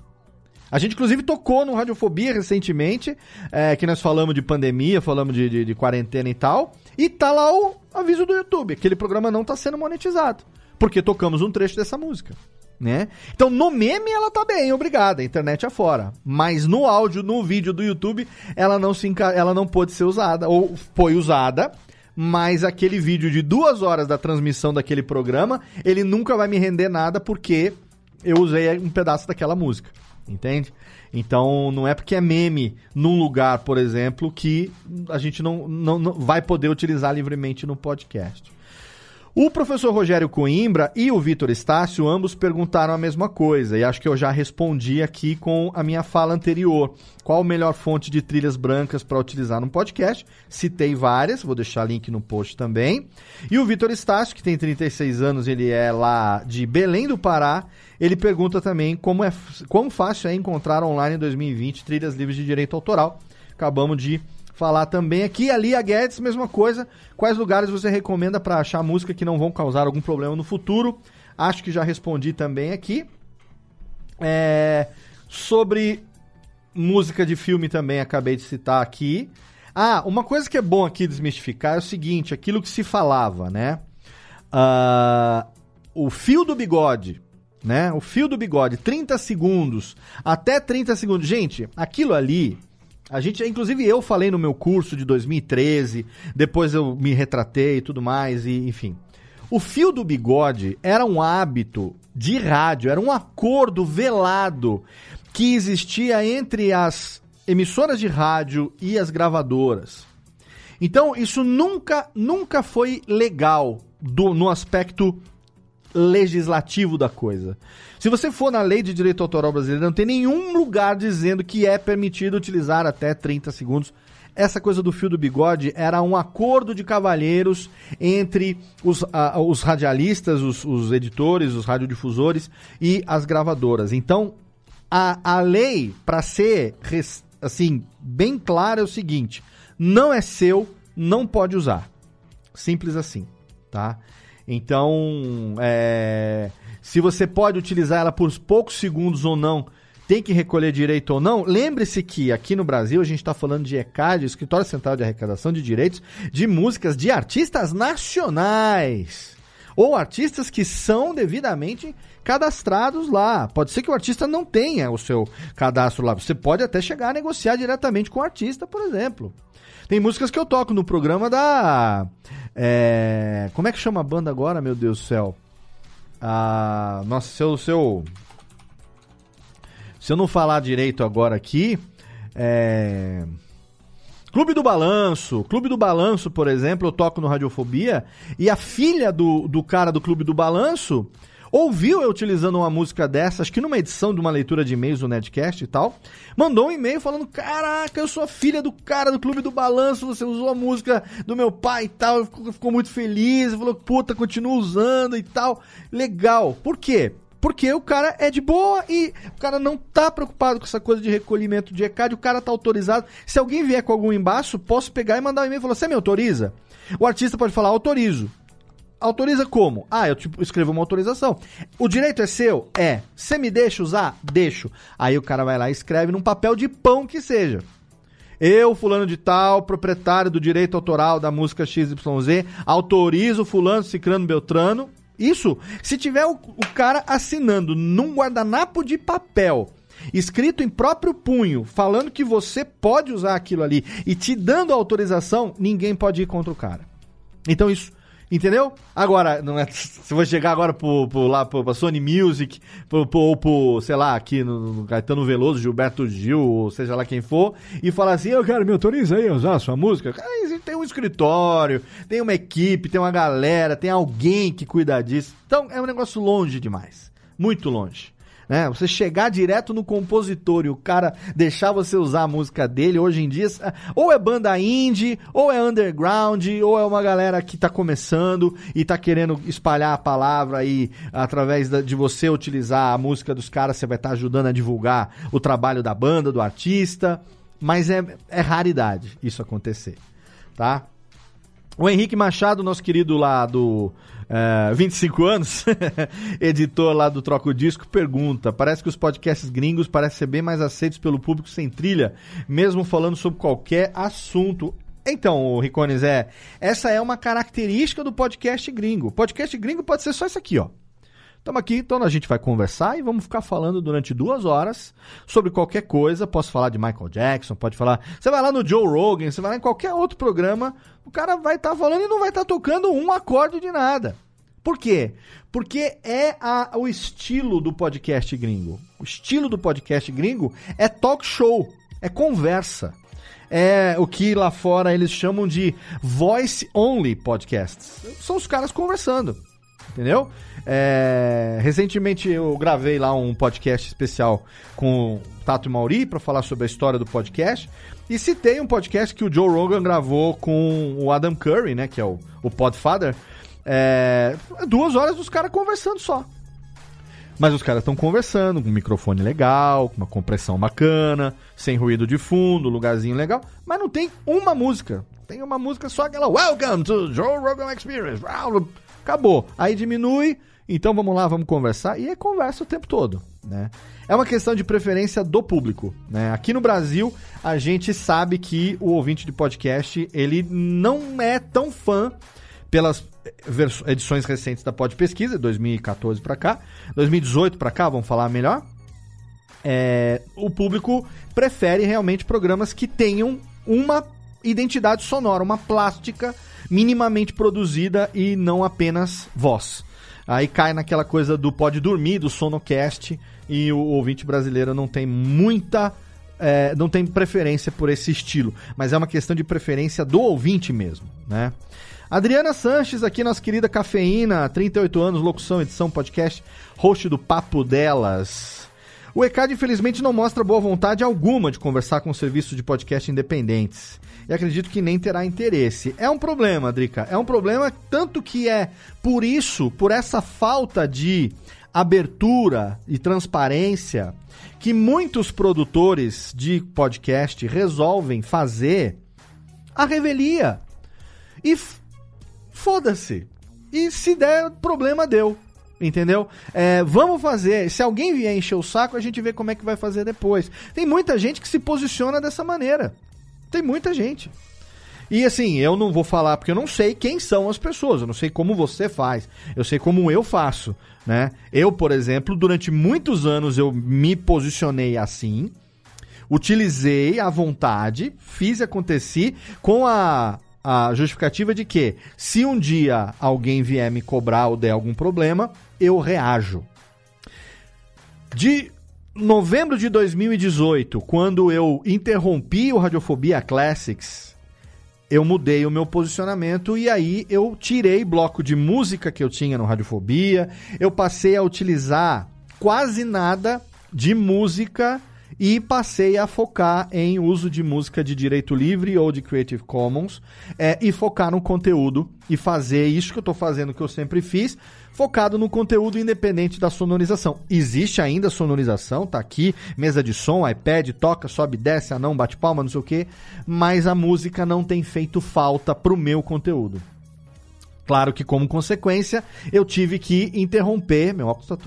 A gente, inclusive, tocou no Radiofobia recentemente, é, que nós falamos de pandemia, falamos de, de, de, quarentena e tal. E tá lá o aviso do YouTube. Aquele programa não tá sendo monetizado. Porque tocamos um trecho dessa música né? Então no meme ela tá bem, obrigada, internet afora. Mas no áudio, no vídeo do YouTube, ela não se enca... ela não pôde ser usada ou foi usada, mas aquele vídeo de duas horas da transmissão daquele programa, ele nunca vai me render nada porque eu usei um pedaço daquela música, entende? Então não é porque é meme num lugar, por exemplo, que a gente não, não, não vai poder utilizar livremente no podcast. O professor Rogério Coimbra e o Vitor Estácio ambos perguntaram a mesma coisa, e acho que eu já respondi aqui com a minha fala anterior. Qual a melhor fonte de trilhas brancas para utilizar no podcast? Citei várias, vou deixar link no post também. E o Vitor Estácio, que tem 36 anos, ele é lá de Belém do Pará, ele pergunta também como é quão fácil é encontrar online em 2020 trilhas livres de direito autoral. Acabamos de falar também aqui. Ali a Guedes, mesma coisa. Quais lugares você recomenda para achar música que não vão causar algum problema no futuro? Acho que já respondi também aqui. É, sobre música de filme também acabei de citar aqui. Ah, uma coisa que é bom aqui desmistificar é o seguinte: aquilo que se falava, né? Uh, o fio do bigode, né? O fio do bigode, 30 segundos, até 30 segundos. Gente, aquilo ali a gente, inclusive eu falei no meu curso de 2013, depois eu me retratei e tudo mais, e enfim. O fio do bigode era um hábito de rádio, era um acordo velado que existia entre as emissoras de rádio e as gravadoras. Então, isso nunca, nunca foi legal do, no aspecto legislativo da coisa. Se você for na lei de direito autoral brasileira, não tem nenhum lugar dizendo que é permitido utilizar até 30 segundos. Essa coisa do fio do bigode era um acordo de cavalheiros entre os, uh, os radialistas, os, os editores, os radiodifusores e as gravadoras. Então, a, a lei, para ser assim bem clara, é o seguinte: não é seu, não pode usar. Simples assim, tá? Então, é, se você pode utilizar ela por poucos segundos ou não, tem que recolher direito ou não, lembre-se que aqui no Brasil a gente está falando de ECAD, Escritório Central de Arrecadação de Direitos, de músicas de artistas nacionais. Ou artistas que são devidamente cadastrados lá. Pode ser que o artista não tenha o seu cadastro lá. Você pode até chegar a negociar diretamente com o artista, por exemplo. Tem músicas que eu toco no programa da. É, como é que chama a banda agora, meu Deus do céu? Ah, nossa, se eu, se eu, se eu não falar direito agora aqui, é... Clube do Balanço. Clube do Balanço, por exemplo, eu toco no Radiofobia e a filha do, do cara do Clube do Balanço ouviu eu utilizando uma música dessa, acho que numa edição de uma leitura de e-mails do Nedcast e tal, mandou um e-mail falando: Caraca, eu sou filha do cara do Clube do Balanço, você usou a música do meu pai e tal, ficou, ficou muito feliz, falou: Puta, continua usando e tal. Legal. Por quê? Porque o cara é de boa e o cara não tá preocupado com essa coisa de recolhimento de ECAD, o cara tá autorizado. Se alguém vier com algum embaço, posso pegar e mandar um e-mail e falar: Você me autoriza? O artista pode falar: Autorizo. Autoriza como? Ah, eu tipo, escrevo uma autorização. O direito é seu? É. Você me deixa usar? Deixo. Aí o cara vai lá e escreve num papel de pão que seja. Eu, fulano de tal, proprietário do direito autoral da música XYZ, autorizo fulano, cicrano, beltrano, Isso, se tiver o, o cara assinando num guardanapo de papel, escrito em próprio punho, falando que você pode usar aquilo ali e te dando autorização, ninguém pode ir contra o cara. Então isso Entendeu? Agora, não é, (laughs) se você chegar agora pro, pro, lá pro, pra Sony Music, pro, pro, pro, sei lá, aqui no, no Caetano Veloso, Gilberto Gil, ou seja lá quem for, e falar assim, eu quero, me autoriza aí a usar a sua música. Cara, tem um escritório, tem uma equipe, tem uma galera, tem alguém que cuida disso. Então, é um negócio longe demais. Muito longe né? Você chegar direto no compositor e o cara deixar você usar a música dele, hoje em dia, ou é banda indie, ou é underground, ou é uma galera que tá começando e tá querendo espalhar a palavra aí através de você utilizar a música dos caras, você vai estar tá ajudando a divulgar o trabalho da banda, do artista, mas é, é raridade isso acontecer, tá? O Henrique Machado, nosso querido lá do uh, 25 anos, (laughs) editor lá do Troco Disco, pergunta: parece que os podcasts gringos parecem ser bem mais aceitos pelo público sem trilha, mesmo falando sobre qualquer assunto. Então, Ricones, é, essa é uma característica do podcast gringo. Podcast gringo pode ser só isso aqui, ó. Estamos aqui, então a gente vai conversar e vamos ficar falando durante duas horas sobre qualquer coisa. Posso falar de Michael Jackson, pode falar. Você vai lá no Joe Rogan, você vai lá em qualquer outro programa, o cara vai estar tá falando e não vai estar tá tocando um acorde de nada. Por quê? Porque é a, o estilo do podcast gringo. O estilo do podcast gringo é talk show, é conversa. É o que lá fora eles chamam de voice only podcasts. São os caras conversando entendeu? É, recentemente eu gravei lá um podcast especial com o Tato Mauri para falar sobre a história do podcast. E citei um podcast que o Joe Rogan gravou com o Adam Curry, né? Que é o, o Podfather. É, duas horas dos caras conversando só. Mas os caras estão conversando, com um microfone legal, com uma compressão bacana, sem ruído de fundo, lugarzinho legal. Mas não tem uma música. Tem uma música só aquela Welcome to Joe Rogan Experience. Acabou. Aí diminui, então vamos lá, vamos conversar. E é conversa o tempo todo, né? É uma questão de preferência do público, né? Aqui no Brasil, a gente sabe que o ouvinte de podcast, ele não é tão fã pelas edições recentes da Pod Pesquisa, 2014 para cá, 2018 para cá, vamos falar melhor. É, o público prefere realmente programas que tenham uma identidade sonora, uma plástica minimamente produzida e não apenas voz. Aí cai naquela coisa do pode dormir, do sonocast, e o ouvinte brasileiro não tem muita. É, não tem preferência por esse estilo, mas é uma questão de preferência do ouvinte mesmo, né? Adriana Sanches, aqui, nossa querida Cafeína, 38 anos, locução, edição, podcast, host do Papo Delas. O ECAD, infelizmente, não mostra boa vontade alguma de conversar com serviços de podcast independentes e acredito que nem terá interesse. É um problema, Drica, é um problema tanto que é por isso, por essa falta de abertura e transparência que muitos produtores de podcast resolvem fazer a revelia. E foda-se. E se der problema, deu. Entendeu? É, vamos fazer. Se alguém vier encher o saco, a gente vê como é que vai fazer depois. Tem muita gente que se posiciona dessa maneira. Tem muita gente. E assim, eu não vou falar porque eu não sei quem são as pessoas, eu não sei como você faz, eu sei como eu faço, né? Eu, por exemplo, durante muitos anos eu me posicionei assim, utilizei à vontade, fiz aconteci com a, a justificativa de que se um dia alguém vier me cobrar ou der algum problema, eu reajo. De novembro de 2018, quando eu interrompi o Radiofobia Classics, eu mudei o meu posicionamento e aí eu tirei bloco de música que eu tinha no Radiofobia, eu passei a utilizar quase nada de música e passei a focar em uso de música de direito livre ou de Creative Commons é, e focar no conteúdo e fazer isso que eu estou fazendo, que eu sempre fiz, focado no conteúdo independente da sonorização. Existe ainda sonorização, tá aqui, mesa de som, iPad, toca, sobe, desce, anão, bate palma, não sei o que, mas a música não tem feito falta pro meu conteúdo. Claro que, como consequência, eu tive que interromper. Meu óculos tá.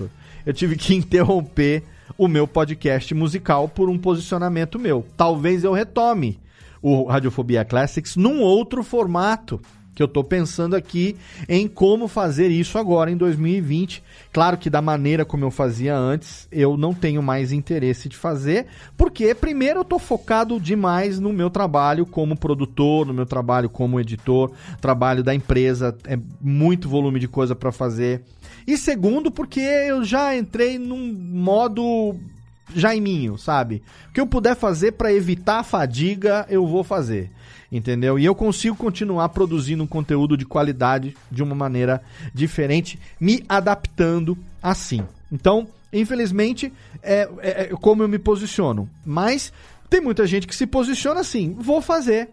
Eu tive que (laughs) interromper o meu podcast musical por um posicionamento meu. Talvez eu retome o Radiofobia Classics num outro formato que eu estou pensando aqui em como fazer isso agora em 2020. Claro que da maneira como eu fazia antes, eu não tenho mais interesse de fazer, porque primeiro eu estou focado demais no meu trabalho como produtor, no meu trabalho como editor, trabalho da empresa, é muito volume de coisa para fazer. E segundo, porque eu já entrei num modo Jaiminho, sabe? O que eu puder fazer para evitar a fadiga, eu vou fazer entendeu? E eu consigo continuar produzindo um conteúdo de qualidade de uma maneira diferente, me adaptando assim. Então, infelizmente, é, é, é como eu me posiciono. Mas tem muita gente que se posiciona assim: vou fazer.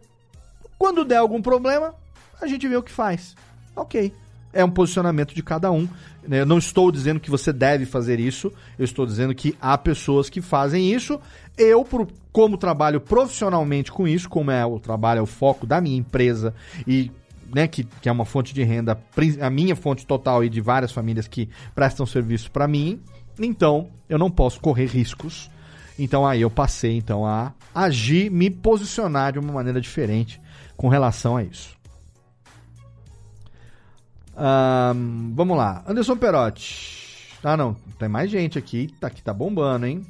Quando der algum problema, a gente vê o que faz. Ok. É um posicionamento de cada um. Né? Eu não estou dizendo que você deve fazer isso, eu estou dizendo que há pessoas que fazem isso. Eu, como trabalho profissionalmente com isso, como é o trabalho, é o foco da minha empresa e né, que, que é uma fonte de renda, a minha fonte total e de várias famílias que prestam serviço para mim, então eu não posso correr riscos. Então aí eu passei então a agir, me posicionar de uma maneira diferente com relação a isso. Um, vamos lá. Anderson Perotti. Ah, não. Tem mais gente aqui. Tá, aqui tá bombando, hein?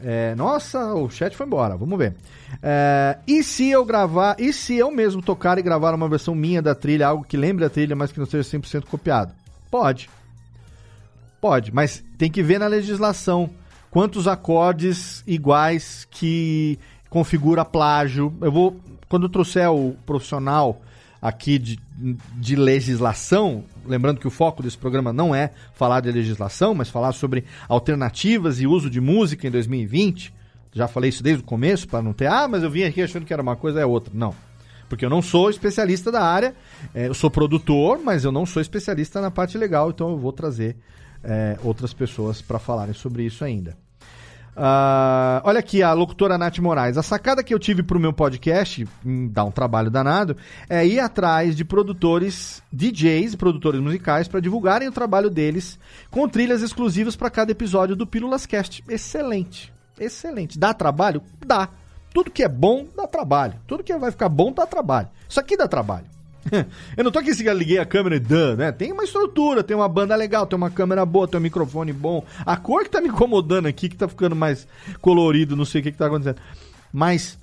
É, nossa, o chat foi embora. Vamos ver. É, e se eu gravar, e se eu mesmo tocar e gravar uma versão minha da trilha, algo que lembre a trilha, mas que não seja 100% copiado? Pode. Pode, mas tem que ver na legislação quantos acordes iguais que configura plágio. Eu vou, quando eu trouxer o profissional aqui de, de legislação, lembrando que o foco desse programa não é falar de legislação, mas falar sobre alternativas e uso de música em 2020. Já falei isso desde o começo, para não ter, ah, mas eu vim aqui achando que era uma coisa, é outra. Não. Porque eu não sou especialista da área, é, eu sou produtor, mas eu não sou especialista na parte legal, então eu vou trazer é, outras pessoas para falarem sobre isso ainda. Uh, olha aqui a locutora Nath Moraes. A sacada que eu tive pro meu podcast, hum, dá um trabalho danado, é ir atrás de produtores, DJs, produtores musicais, para divulgarem o trabalho deles com trilhas exclusivas para cada episódio do Pílulas Cast. Excelente. Excelente. Dá trabalho? Dá. Tudo que é bom dá trabalho. Tudo que vai ficar bom dá trabalho. Isso aqui dá trabalho. (laughs) eu não tô aqui se liguei a câmera e dan, né? Tem uma estrutura, tem uma banda legal, tem uma câmera boa, tem um microfone bom. A cor que tá me incomodando aqui, que tá ficando mais colorido, não sei o que, que tá acontecendo. Mas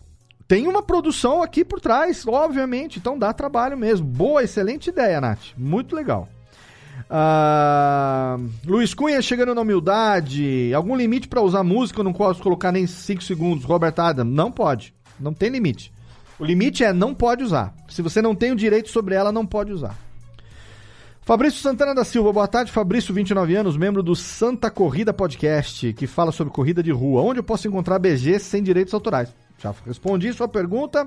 tem uma produção aqui por trás, obviamente, então dá trabalho mesmo. Boa, excelente ideia, Nath. Muito legal. Uh, Luiz Cunha chegando na humildade. Algum limite para usar música? Eu não posso colocar nem 5 segundos. Robert Adam, não pode. Não tem limite. O limite é não pode usar. Se você não tem o direito sobre ela, não pode usar. Fabrício Santana da Silva, boa tarde. Fabrício, 29 anos, membro do Santa Corrida Podcast, que fala sobre corrida de rua. Onde eu posso encontrar BG sem direitos autorais? Já respondi sua pergunta.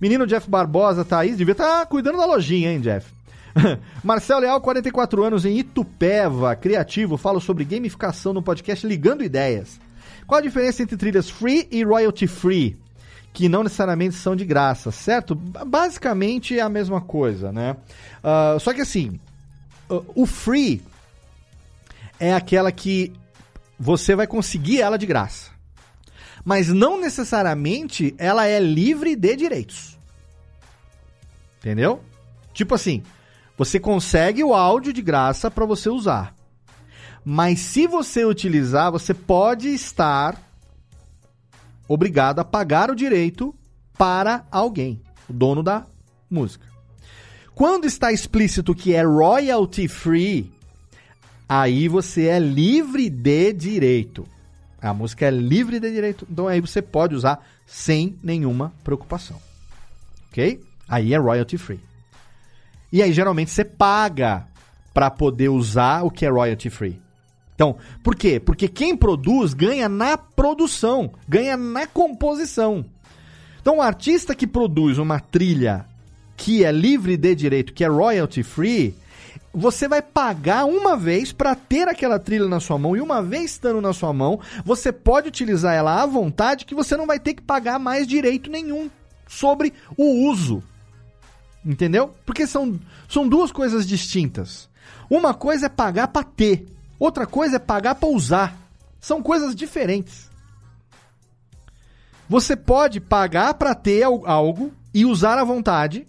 Menino Jeff Barbosa, Thaís, devia estar tá cuidando da lojinha, hein, Jeff? (laughs) Marcel Leal, 44 anos, em Itupeva, criativo, fala sobre gamificação no podcast Ligando Ideias. Qual a diferença entre trilhas free e royalty free? Que não necessariamente são de graça, certo? Basicamente é a mesma coisa, né? Uh, só que assim, o free é aquela que você vai conseguir ela de graça. Mas não necessariamente ela é livre de direitos. Entendeu? Tipo assim, você consegue o áudio de graça para você usar. Mas se você utilizar, você pode estar obrigado a pagar o direito para alguém, o dono da música. Quando está explícito que é royalty free, aí você é livre de direito. A música é livre de direito, então aí você pode usar sem nenhuma preocupação. Ok? Aí é royalty free. E aí geralmente você paga para poder usar o que é royalty free. Então, por quê? Porque quem produz ganha na produção, ganha na composição. Então, o artista que produz uma trilha que é livre de direito, que é royalty free, você vai pagar uma vez para ter aquela trilha na sua mão e uma vez estando na sua mão, você pode utilizar ela à vontade que você não vai ter que pagar mais direito nenhum sobre o uso. Entendeu? Porque são, são duas coisas distintas. Uma coisa é pagar para ter Outra coisa é pagar para usar. São coisas diferentes. Você pode pagar para ter algo e usar à vontade,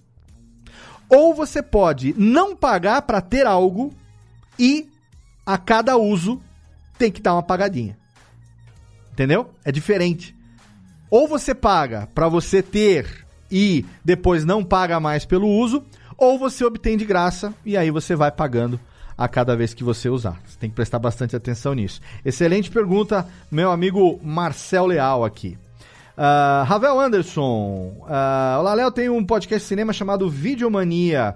Ou você pode não pagar para ter algo e a cada uso tem que dar uma pagadinha. Entendeu? É diferente. Ou você paga para você ter e depois não paga mais pelo uso, ou você obtém de graça e aí você vai pagando a cada vez que você usar. Você tem que prestar bastante atenção nisso. Excelente pergunta, meu amigo Marcel Leal aqui. Uh, Ravel Anderson. Uh, Olá, Léo. Tem um podcast cinema chamado Videomania.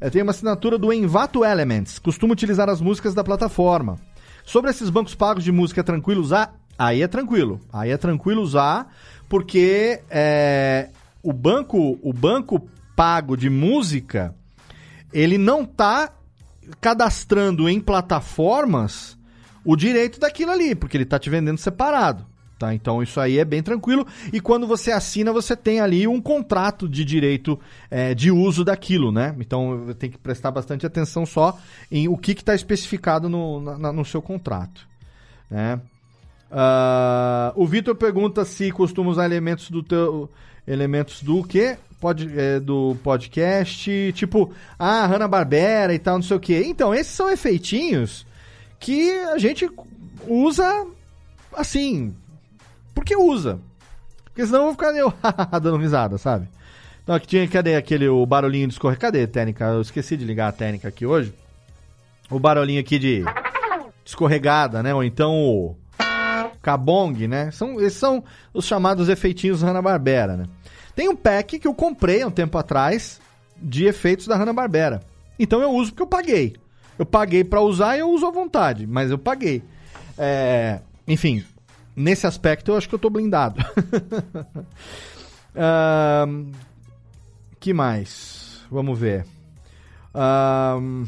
Eu tenho uma assinatura do Envato Elements. Costumo utilizar as músicas da plataforma. Sobre esses bancos pagos de música, é tranquilo usar? Aí é tranquilo. Aí é tranquilo usar, porque é, o banco, o banco pago de música, ele não está cadastrando em plataformas o direito daquilo ali, porque ele está te vendendo separado. Tá? Então isso aí é bem tranquilo. E quando você assina, você tem ali um contrato de direito é, de uso daquilo, né? Então tem que prestar bastante atenção só em o que está especificado no, na, no seu contrato. Né? Uh, o Vitor pergunta se costuma usar elementos do teu. Elementos do quê? Pod, é, do podcast, tipo, ah, Hanna-Barbera e tal, não sei o quê. Então, esses são efeitinhos que a gente usa assim, porque usa. Porque senão eu vou ficar eu, (laughs) dando risada, sabe? Então aqui tinha, cadê aquele o barulhinho de escorrer? Cadê a técnica? Eu esqueci de ligar a técnica aqui hoje. O barulhinho aqui de escorregada, né? Ou então o cabong, né? São, esses são os chamados efeitinhos Hanna-Barbera, né? Tem um pack que eu comprei há um tempo atrás de efeitos da Hanna-Barbera. Então eu uso porque eu paguei. Eu paguei para usar e eu uso à vontade, mas eu paguei. É, enfim, nesse aspecto eu acho que eu tô blindado. (laughs) uh, que mais? Vamos ver. Uh,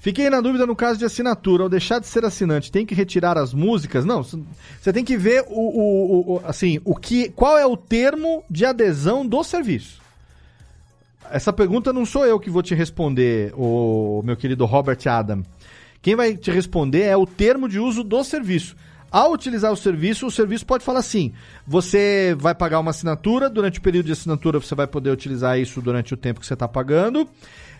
Fiquei na dúvida no caso de assinatura. Ao deixar de ser assinante, tem que retirar as músicas? Não, você tem que ver o, o, o, assim, o que, qual é o termo de adesão do serviço. Essa pergunta não sou eu que vou te responder, o meu querido Robert Adam. Quem vai te responder é o termo de uso do serviço. Ao utilizar o serviço, o serviço pode falar assim: você vai pagar uma assinatura, durante o período de assinatura você vai poder utilizar isso durante o tempo que você está pagando.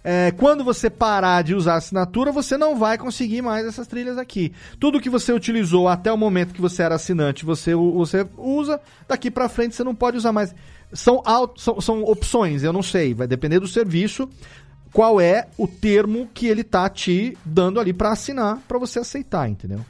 É, quando você parar de usar a assinatura, você não vai conseguir mais essas trilhas aqui. Tudo que você utilizou até o momento que você era assinante, você, você usa, daqui para frente você não pode usar mais. São, são, são opções, eu não sei, vai depender do serviço qual é o termo que ele tá te dando ali para assinar, para você aceitar, entendeu?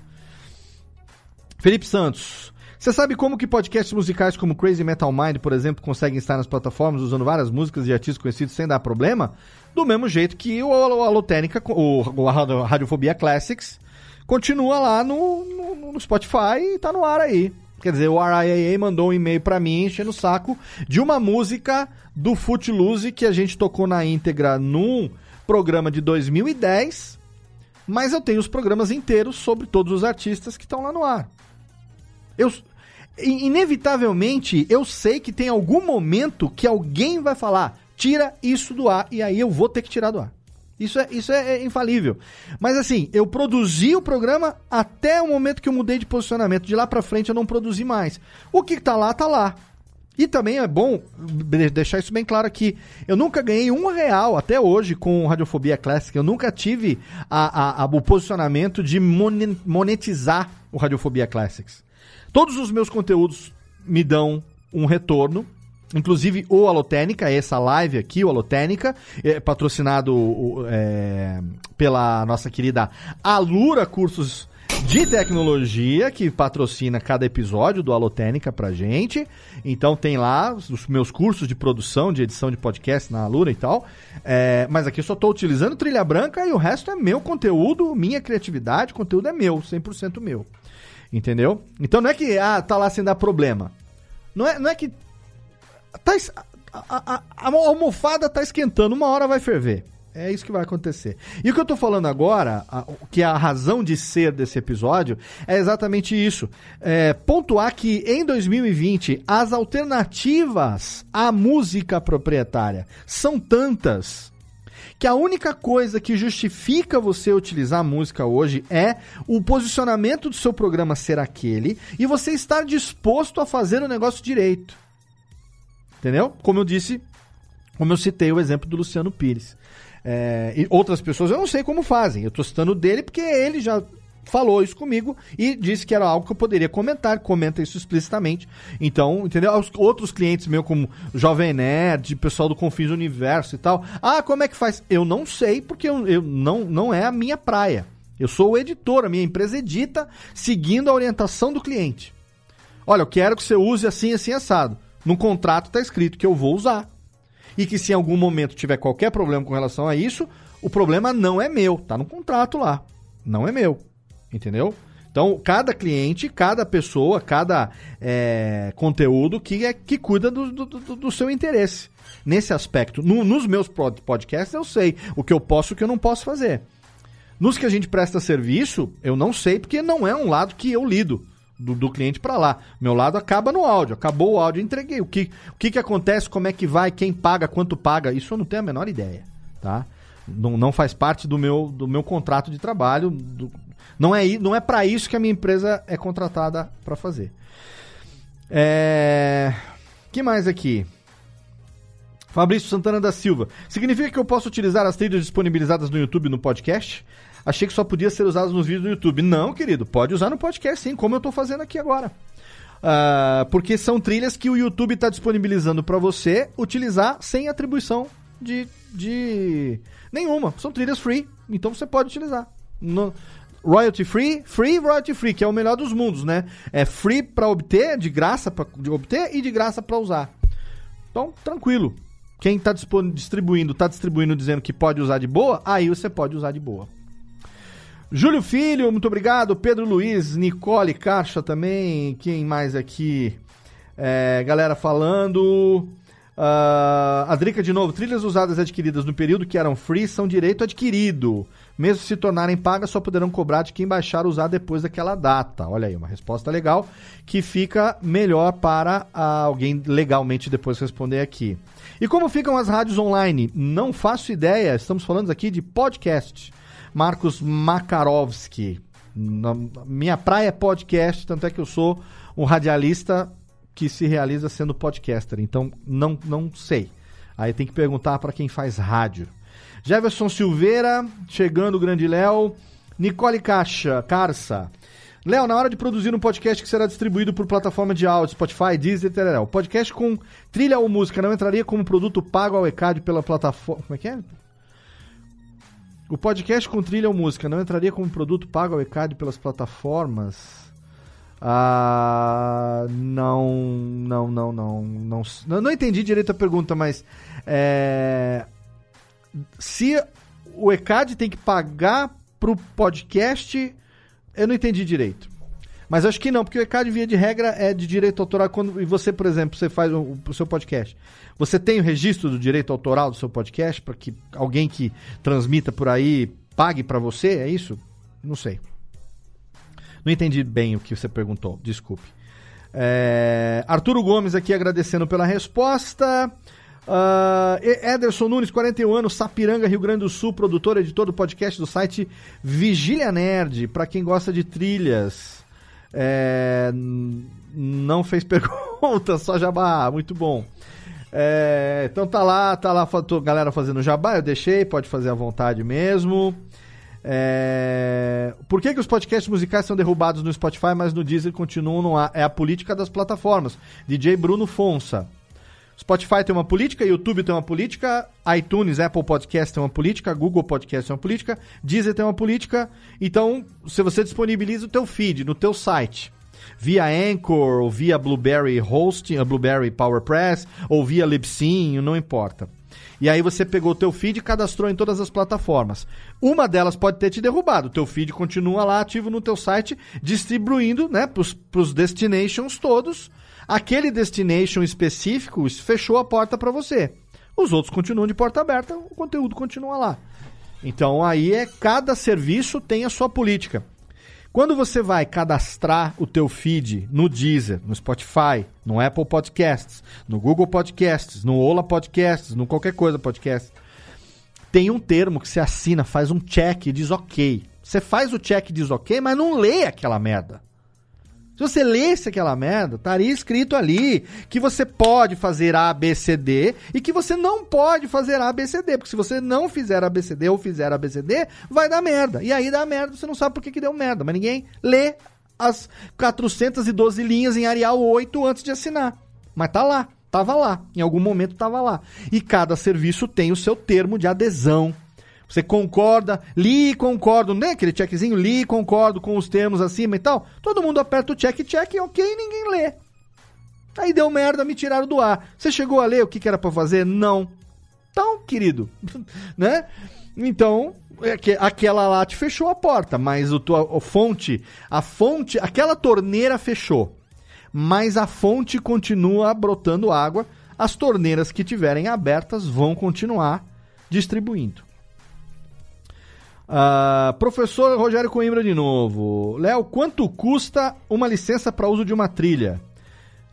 Felipe Santos. Você sabe como que podcasts musicais como Crazy Metal Mind, por exemplo, conseguem estar nas plataformas usando várias músicas de artistas conhecidos sem dar problema? Do mesmo jeito que o Alotênica, o, o Radiofobia Classics, continua lá no, no, no Spotify e tá no ar aí. Quer dizer, o RIAA mandou um e-mail para mim enchendo o saco de uma música do Footloose que a gente tocou na íntegra num programa de 2010, mas eu tenho os programas inteiros sobre todos os artistas que estão lá no ar. Eu inevitavelmente eu sei que tem algum momento que alguém vai falar: "Tira isso do ar" e aí eu vou ter que tirar do ar. Isso é, isso é, é, infalível. Mas assim, eu produzi o programa até o momento que eu mudei de posicionamento. De lá pra frente eu não produzi mais. O que tá lá, tá lá. E também é bom deixar isso bem claro aqui. Eu nunca ganhei um real até hoje com Radiofobia Classic. Eu nunca tive a, a, a, o posicionamento de monetizar o Radiofobia Classics. Todos os meus conteúdos me dão um retorno Inclusive o Alotênica, essa live aqui, o Alotênica, é patrocinado é, pela nossa querida Alura Cursos de Tecnologia, que patrocina cada episódio do Alotênica pra gente. Então tem lá os meus cursos de produção, de edição de podcast na Alura e tal. É, mas aqui eu só estou utilizando trilha branca e o resto é meu conteúdo, minha criatividade, conteúdo é meu, 100% meu. Entendeu? Então não é que, ah, tá lá sem dar problema. Não é, não é que Tá, a, a, a, almofada tá esquentando, uma hora vai ferver. É isso que vai acontecer. E o que eu tô falando agora, a, que é a razão de ser desse episódio, é exatamente isso. É, pontuar que em 2020 as alternativas à música proprietária são tantas que a única coisa que justifica você utilizar a música hoje é o posicionamento do seu programa ser aquele e você estar disposto a fazer o negócio direito. Entendeu? Como eu disse, como eu citei o exemplo do Luciano Pires. É, e outras pessoas eu não sei como fazem. Eu estou citando dele porque ele já falou isso comigo e disse que era algo que eu poderia comentar, comenta isso explicitamente. Então, entendeu? Os outros clientes meus, como Jovem Nerd, pessoal do Confins Universo e tal. Ah, como é que faz? Eu não sei, porque eu, eu não, não é a minha praia. Eu sou o editor, a minha empresa edita seguindo a orientação do cliente. Olha, eu quero que você use assim, assim, assado. No contrato está escrito que eu vou usar. E que se em algum momento tiver qualquer problema com relação a isso, o problema não é meu, tá no contrato lá. Não é meu. Entendeu? Então, cada cliente, cada pessoa, cada é, conteúdo que, é, que cuida do, do, do seu interesse. Nesse aspecto. No, nos meus podcasts eu sei o que eu posso e o que eu não posso fazer. Nos que a gente presta serviço, eu não sei, porque não é um lado que eu lido. Do, do cliente para lá. Meu lado acaba no áudio. Acabou o áudio, entreguei. O que, o que, que acontece, como é que vai, quem paga, quanto paga, isso eu não tenho a menor ideia. Tá? Não, não faz parte do meu, do meu contrato de trabalho, do, não é, não é para isso que a minha empresa é contratada para fazer. É... que mais aqui? Fabrício Santana da Silva. Significa que eu posso utilizar as trilhas disponibilizadas no YouTube no podcast? Achei que só podia ser usadas nos vídeos do YouTube. Não, querido, pode usar no podcast sim, como eu estou fazendo aqui agora. Uh, porque são trilhas que o YouTube está disponibilizando para você utilizar sem atribuição de, de nenhuma. São trilhas free, então você pode utilizar. No, royalty free, free royalty free, que é o melhor dos mundos, né? É free para obter, de graça para obter e de graça para usar. Então, tranquilo. Quem está distribuindo, está distribuindo dizendo que pode usar de boa, aí você pode usar de boa. Júlio Filho, muito obrigado. Pedro Luiz, Nicole Caixa também. Quem mais aqui? É, galera falando. Uh, a Drica de novo. Trilhas usadas e adquiridas no período que eram free são direito adquirido mesmo se tornarem pagas, só poderão cobrar de quem baixar usar depois daquela data. Olha aí, uma resposta legal que fica melhor para alguém legalmente depois responder aqui. E como ficam as rádios online? Não faço ideia, estamos falando aqui de podcast. Marcos Makarovski. minha praia é podcast, tanto é que eu sou um radialista que se realiza sendo podcaster. Então, não, não sei. Aí tem que perguntar para quem faz rádio. Jefferson Silveira, chegando o grande Léo. Nicole Caixa, Carça. Léo, na hora de produzir um podcast que será distribuído por plataforma de áudio, Spotify, Deezer, etc. Podcast com trilha ou música não entraria como produto pago ao ECAD pela plataforma. Como é que é? O podcast com trilha ou música não entraria como produto pago ao ECAD pelas plataformas? Ah, não, não, não, não, não, não, não entendi direito a pergunta, mas é, se o ECAD tem que pagar pro podcast, eu não entendi direito. Mas acho que não, porque o ECAD, via de regra, é de direito autoral. Quando, e você, por exemplo, você faz o, o seu podcast. Você tem o registro do direito autoral do seu podcast para que alguém que transmita por aí pague para você? É isso? Não sei. Não entendi bem o que você perguntou, desculpe. É, Arturo Gomes aqui agradecendo pela resposta. Uh, Ederson Nunes, 41 anos, Sapiranga, Rio Grande do Sul, produtor, editor do podcast do site Vigília Nerd, para quem gosta de trilhas. É, não fez (laughs) pergunta, só jabá, muito bom. É, então tá lá, tá lá, galera fazendo jabá, eu deixei, pode fazer à vontade mesmo. É... Por que, que os podcasts musicais são derrubados no Spotify, mas no Deezer continuam no ar? É a política das plataformas. DJ Bruno Fonsa. Spotify tem uma política, YouTube tem uma política, iTunes, Apple Podcast tem uma política, Google Podcast tem uma política, Deezer tem uma política. Então, se você disponibiliza o teu feed no teu site, via Anchor, ou via Blueberry Hosting, Blueberry PowerPress, ou via Libsyn, não importa. E aí você pegou o teu feed e cadastrou em todas as plataformas. Uma delas pode ter te derrubado. O teu feed continua lá ativo no teu site, distribuindo né, para os destinations todos Aquele destination específico fechou a porta para você. Os outros continuam de porta aberta, o conteúdo continua lá. Então aí é cada serviço tem a sua política. Quando você vai cadastrar o teu feed no Deezer, no Spotify, no Apple Podcasts, no Google Podcasts, no Ola Podcasts, no qualquer coisa podcast, tem um termo que você assina, faz um check e diz ok. Você faz o check e diz ok, mas não lê aquela merda. Se você lesse aquela merda, estaria escrito ali que você pode fazer A, B, C, D e que você não pode fazer A, B, C, D. Porque se você não fizer A, B, C, D ou fizer A, B, C, D, vai dar merda. E aí dá merda, você não sabe por que, que deu merda. Mas ninguém lê as 412 linhas em Arial 8 antes de assinar. Mas tá lá, tava lá. Em algum momento tava lá. E cada serviço tem o seu termo de adesão você concorda, li e concordo, né? Aquele checkzinho, li e concordo com os termos acima e tal. Todo mundo aperta o check, check, ok, ninguém lê. Aí deu merda, me tiraram do ar. Você chegou a ler o que, que era para fazer? Não. Então, querido, (laughs) né? Então, é aquela lá te fechou a porta, mas o tua a fonte, a fonte, aquela torneira fechou. Mas a fonte continua brotando água. As torneiras que tiverem abertas vão continuar distribuindo. Uh, professor Rogério Coimbra de novo. Léo, quanto custa uma licença para uso de uma trilha?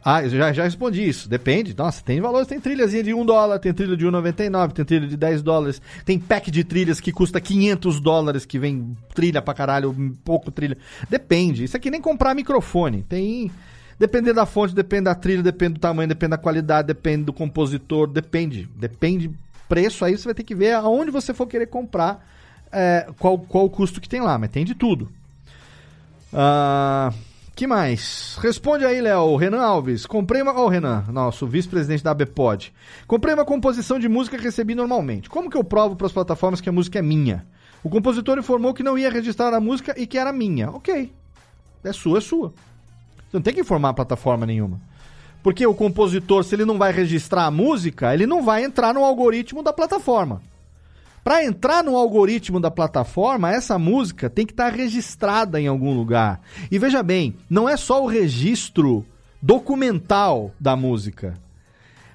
Ah, eu já, já respondi isso. Depende. Nossa, tem valores. Tem trilhazinha de 1 dólar, tem trilha de 1,99, tem trilha de 10 dólares. Tem pack de trilhas que custa 500 dólares, que vem trilha pra caralho, pouco trilha. Depende. Isso aqui nem comprar microfone. Tem... Depende da fonte, depende da trilha, depende do tamanho, depende da qualidade, depende do compositor, depende. Depende preço aí, você vai ter que ver aonde você for querer comprar é, qual, qual o custo que tem lá, mas tem de tudo. Uh, que mais? Responde aí, Léo. Renan Alves. Comprei uma. Ó, oh, Renan, nosso vice-presidente da ABPOD. Comprei uma composição de música que recebi normalmente. Como que eu provo para as plataformas que a música é minha? O compositor informou que não ia registrar a música e que era minha. Ok. É sua, é sua. Você não tem que informar a plataforma nenhuma. Porque o compositor, se ele não vai registrar a música, ele não vai entrar no algoritmo da plataforma. Para entrar no algoritmo da plataforma, essa música tem que estar tá registrada em algum lugar. E veja bem, não é só o registro documental da música.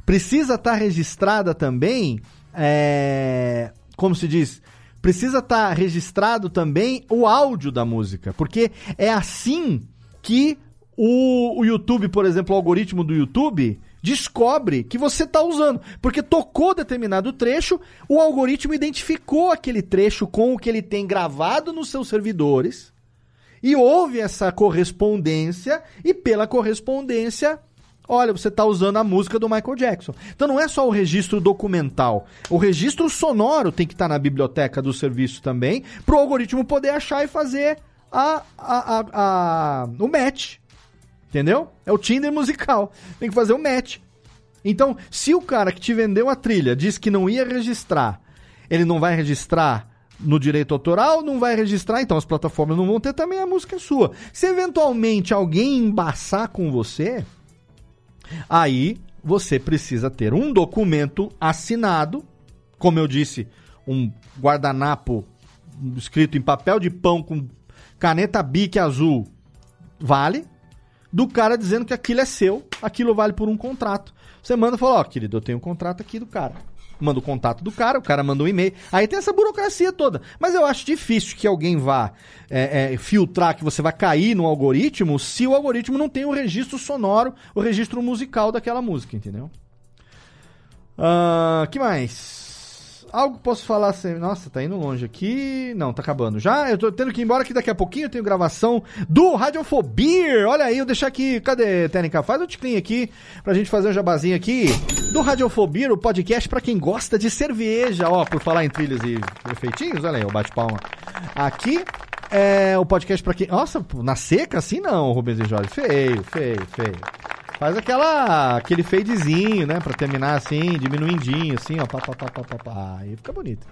Precisa estar tá registrada também, é, como se diz, precisa estar tá registrado também o áudio da música, porque é assim que o, o YouTube, por exemplo, o algoritmo do YouTube descobre que você está usando. Porque tocou determinado trecho, o algoritmo identificou aquele trecho com o que ele tem gravado nos seus servidores e houve essa correspondência e pela correspondência Olha, você está usando a música do Michael Jackson. Então não é só o registro documental. O registro sonoro tem que estar tá na biblioteca do serviço também, para o algoritmo poder achar e fazer a, a, a, o match. Entendeu? É o Tinder musical. Tem que fazer o um match. Então, se o cara que te vendeu a trilha disse que não ia registrar, ele não vai registrar no direito autoral, não vai registrar, então as plataformas não vão ter também a música sua. Se eventualmente alguém embaçar com você, aí você precisa ter um documento assinado, como eu disse, um guardanapo escrito em papel de pão com caneta bique azul, vale do cara dizendo que aquilo é seu, aquilo vale por um contrato. Você manda e fala, ó, oh, querido, eu tenho um contrato aqui do cara. Manda o contato do cara, o cara manda um e-mail. Aí tem essa burocracia toda. Mas eu acho difícil que alguém vá é, é, filtrar que você vai cair no algoritmo se o algoritmo não tem o registro sonoro, o registro musical daquela música, entendeu? Uh, que mais? Algo posso falar assim. Nossa, tá indo longe aqui. Não, tá acabando já. Eu tô tendo que ir embora que daqui a pouquinho eu tenho gravação do Radiofobia. Olha aí, eu deixar aqui. Cadê, Técnica? Faz o ticlin aqui pra gente fazer um jabazinho aqui do Radiofobia, o podcast pra quem gosta de cerveja. Ó, por falar em trilhas e efeitinhos, olha aí, o bate-palma. Aqui é o podcast pra quem. Nossa, na seca assim não, Rubens e Jorge. Feio, feio, feio. Faz aquela, aquele fadezinho, né? Pra terminar assim, diminuindinho, assim, ó. Pá, pá, pá, pá, pá, pá. Aí fica bonito.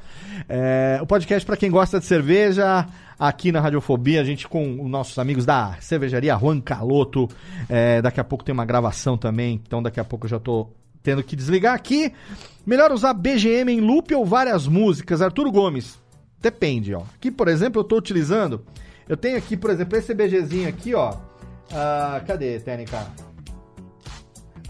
É, o podcast para quem gosta de cerveja, aqui na Radiofobia, a gente com os nossos amigos da cervejaria Juan Caloto. É, daqui a pouco tem uma gravação também, então daqui a pouco eu já tô tendo que desligar aqui. Melhor usar BGM em loop ou várias músicas? Arthur Gomes. Depende, ó. Aqui, por exemplo, eu tô utilizando. Eu tenho aqui, por exemplo, esse BGzinho aqui, ó. Uh, cadê, Técnica?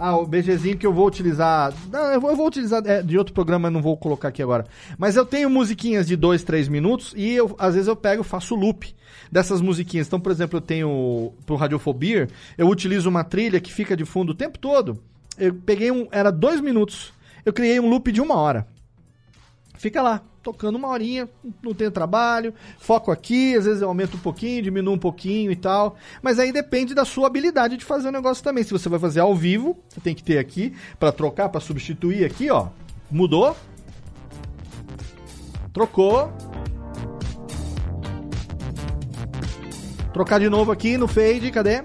Ah, o BGzinho que eu vou utilizar. Não, eu vou, eu utilizar é, de outro programa, não vou colocar aqui agora. Mas eu tenho musiquinhas de 2, 3 minutos e eu, às vezes eu pego faço loop dessas musiquinhas. Então, por exemplo, eu tenho pro Radiofobia, eu utilizo uma trilha que fica de fundo o tempo todo. Eu peguei um. Era dois minutos. Eu criei um loop de uma hora. Fica lá, tocando uma horinha, não tem trabalho, foco aqui, às vezes eu aumento um pouquinho, diminuo um pouquinho e tal. Mas aí depende da sua habilidade de fazer o negócio também. Se você vai fazer ao vivo, você tem que ter aqui para trocar, para substituir aqui, ó. Mudou. Trocou. Trocar de novo aqui no fade, cadê?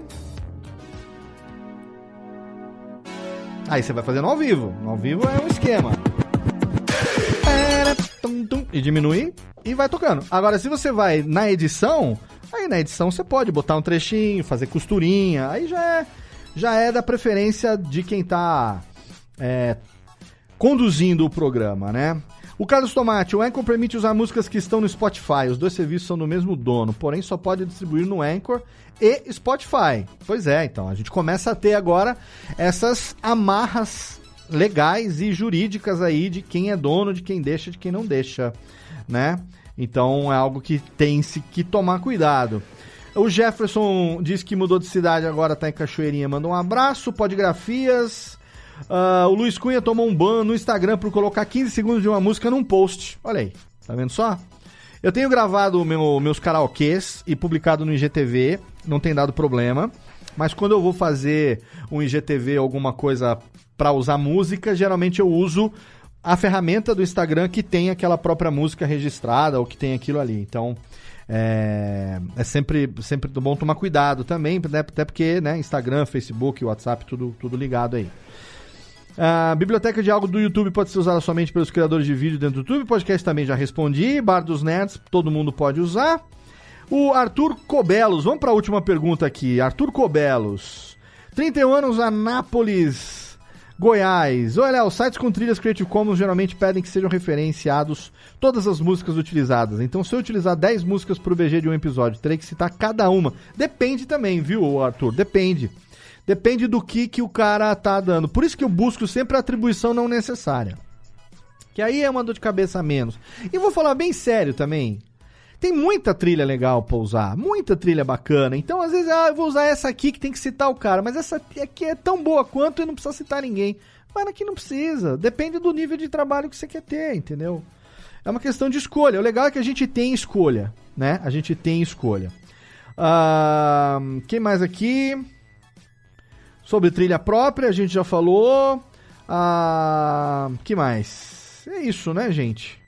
Aí você vai fazendo ao vivo. Ao vivo é um esquema e diminui e vai tocando. Agora, se você vai na edição, aí na edição você pode botar um trechinho, fazer costurinha, aí já é, já é da preferência de quem tá é, conduzindo o programa, né? O Carlos Tomate, o Anchor permite usar músicas que estão no Spotify. Os dois serviços são do mesmo dono, porém só pode distribuir no Anchor e Spotify. Pois é, então a gente começa a ter agora essas amarras legais e jurídicas aí de quem é dono, de quem deixa, de quem não deixa, né? Então é algo que tem-se que tomar cuidado. O Jefferson diz que mudou de cidade, agora tá em Cachoeirinha. Manda um abraço, podgrafias. Uh, o Luiz Cunha tomou um ban no Instagram por colocar 15 segundos de uma música num post. Olha aí, tá vendo só? Eu tenho gravado meu, meus karaokês e publicado no IGTV, não tem dado problema. Mas quando eu vou fazer um IGTV, alguma coisa para usar música, geralmente eu uso a ferramenta do Instagram que tem aquela própria música registrada ou que tem aquilo ali. Então, é, é sempre, sempre bom tomar cuidado também, né? até porque né, Instagram, Facebook, WhatsApp, tudo, tudo ligado aí. A biblioteca de algo do YouTube pode ser usada somente pelos criadores de vídeo dentro do YouTube. Podcast também já respondi. Bar dos Nerds, todo mundo pode usar. O Arthur Cobelos, vamos para a última pergunta aqui. Arthur Cobelos, 31 anos, Anápolis, Goiás. Olha, os sites com trilhas Creative Commons geralmente pedem que sejam referenciados todas as músicas utilizadas. Então, se eu utilizar 10 músicas para o BG de um episódio, terei que citar cada uma. Depende também, viu, Arthur? Depende. Depende do que, que o cara tá dando. Por isso que eu busco sempre a atribuição não necessária. Que aí é uma dor de cabeça a menos. E vou falar bem sério também. Tem muita trilha legal pra usar, muita trilha bacana. Então, às vezes, ah, eu vou usar essa aqui que tem que citar o cara, mas essa aqui é tão boa quanto e não precisa citar ninguém. Mas aqui não precisa. Depende do nível de trabalho que você quer ter, entendeu? É uma questão de escolha. O legal é que a gente tem escolha, né? A gente tem escolha. Uh, quem mais aqui? Sobre trilha própria, a gente já falou. Uh, que mais? É isso, né, gente?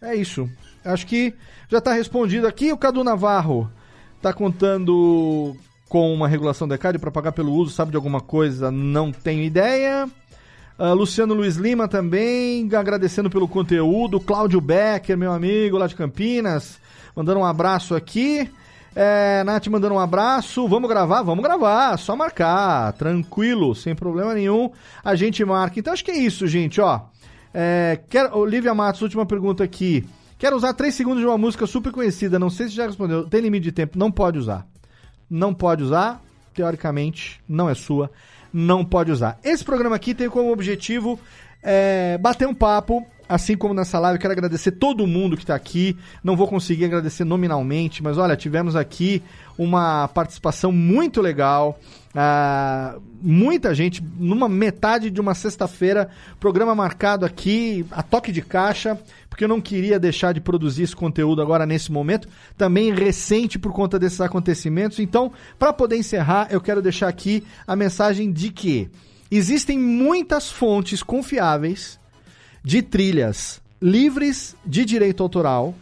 É isso. Acho que já está respondido aqui. O Cadu Navarro está contando com uma regulação da ECAD para pagar pelo uso, sabe de alguma coisa? Não tenho ideia. Uh, Luciano Luiz Lima também, agradecendo pelo conteúdo. Cláudio Becker, meu amigo lá de Campinas, mandando um abraço aqui. É, Nath mandando um abraço. Vamos gravar? Vamos gravar. Só marcar. Tranquilo, sem problema nenhum. A gente marca. Então acho que é isso, gente. Ó, é, quer, Olivia Matos, última pergunta aqui. Quero usar 3 segundos de uma música super conhecida. Não sei se já respondeu. Tem limite de tempo? Não pode usar. Não pode usar. Teoricamente, não é sua. Não pode usar. Esse programa aqui tem como objetivo é, bater um papo assim como nessa live, quero agradecer todo mundo que está aqui. Não vou conseguir agradecer nominalmente, mas olha, tivemos aqui uma participação muito legal. Uh, muita gente, numa metade de uma sexta-feira, programa marcado aqui, a toque de caixa, porque eu não queria deixar de produzir esse conteúdo agora nesse momento, também recente por conta desses acontecimentos. Então, para poder encerrar, eu quero deixar aqui a mensagem de que existem muitas fontes confiáveis de trilhas livres de direito autoral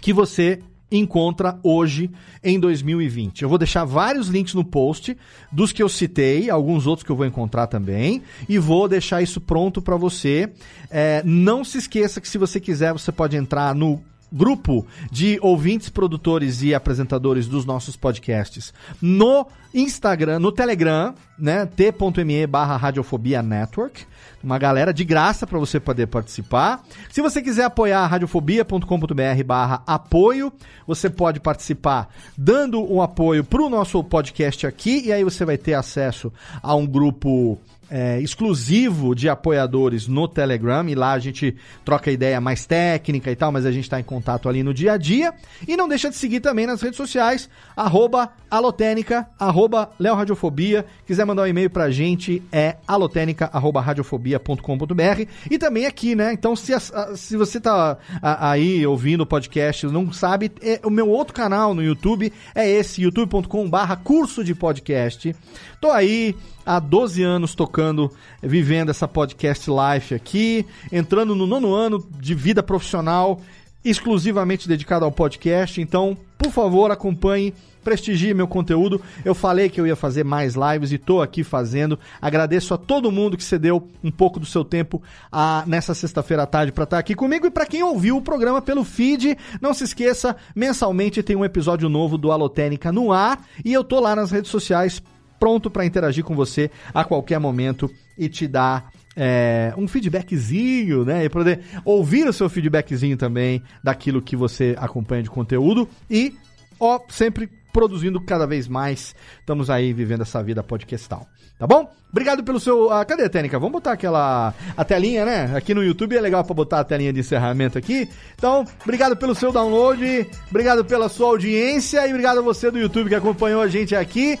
que você encontra hoje em 2020. Eu vou deixar vários links no post dos que eu citei, alguns outros que eu vou encontrar também, e vou deixar isso pronto para você. É, não se esqueça que se você quiser, você pode entrar no grupo de ouvintes, produtores e apresentadores dos nossos podcasts no Instagram, no Telegram, né? t.me barra Radiofobia Network. Uma galera de graça para você poder participar. Se você quiser apoiar radiofobia.com.br barra apoio, você pode participar dando um apoio para o nosso podcast aqui e aí você vai ter acesso a um grupo é, exclusivo de apoiadores no Telegram e lá a gente troca ideia mais técnica e tal, mas a gente está em contato ali no dia a dia. E não deixa de seguir também nas redes sociais, arroba alotênica, arroba leoradiofobia. Quiser mandar um e-mail pra gente é alotênica, arroba radiofobia.com.br e também aqui, né? Então se, a, se você tá a, aí ouvindo o podcast não sabe, é, o meu outro canal no YouTube é esse, youtube.com barra curso de podcast. Tô aí há 12 anos tocando, vivendo essa podcast life aqui, entrando no nono ano de vida profissional exclusivamente dedicado ao podcast. Então, por favor, acompanhe, prestigie meu conteúdo. Eu falei que eu ia fazer mais lives e tô aqui fazendo. Agradeço a todo mundo que cedeu um pouco do seu tempo a, nessa sexta-feira à tarde para estar tá aqui comigo e para quem ouviu o programa pelo feed, não se esqueça, mensalmente tem um episódio novo do Alotênica no ar e eu tô lá nas redes sociais pronto para interagir com você a qualquer momento e te dar é, um feedbackzinho, né? E poder ouvir o seu feedbackzinho também daquilo que você acompanha de conteúdo e, ó, sempre produzindo cada vez mais. Estamos aí vivendo essa vida podcastal. Tá bom? Obrigado pelo seu. Ah, cadê a técnica? Vamos botar aquela. A telinha, né? Aqui no YouTube é legal para botar a telinha de encerramento aqui. Então, obrigado pelo seu download, obrigado pela sua audiência e obrigado a você do YouTube que acompanhou a gente aqui.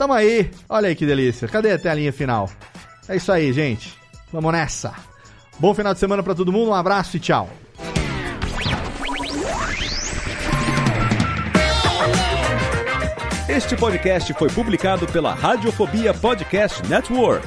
Tamo aí. Olha aí que delícia. Cadê a telinha final? É isso aí, gente. Vamos nessa. Bom final de semana para todo mundo. Um abraço e tchau. Este podcast foi publicado pela Radiofobia Podcast Network.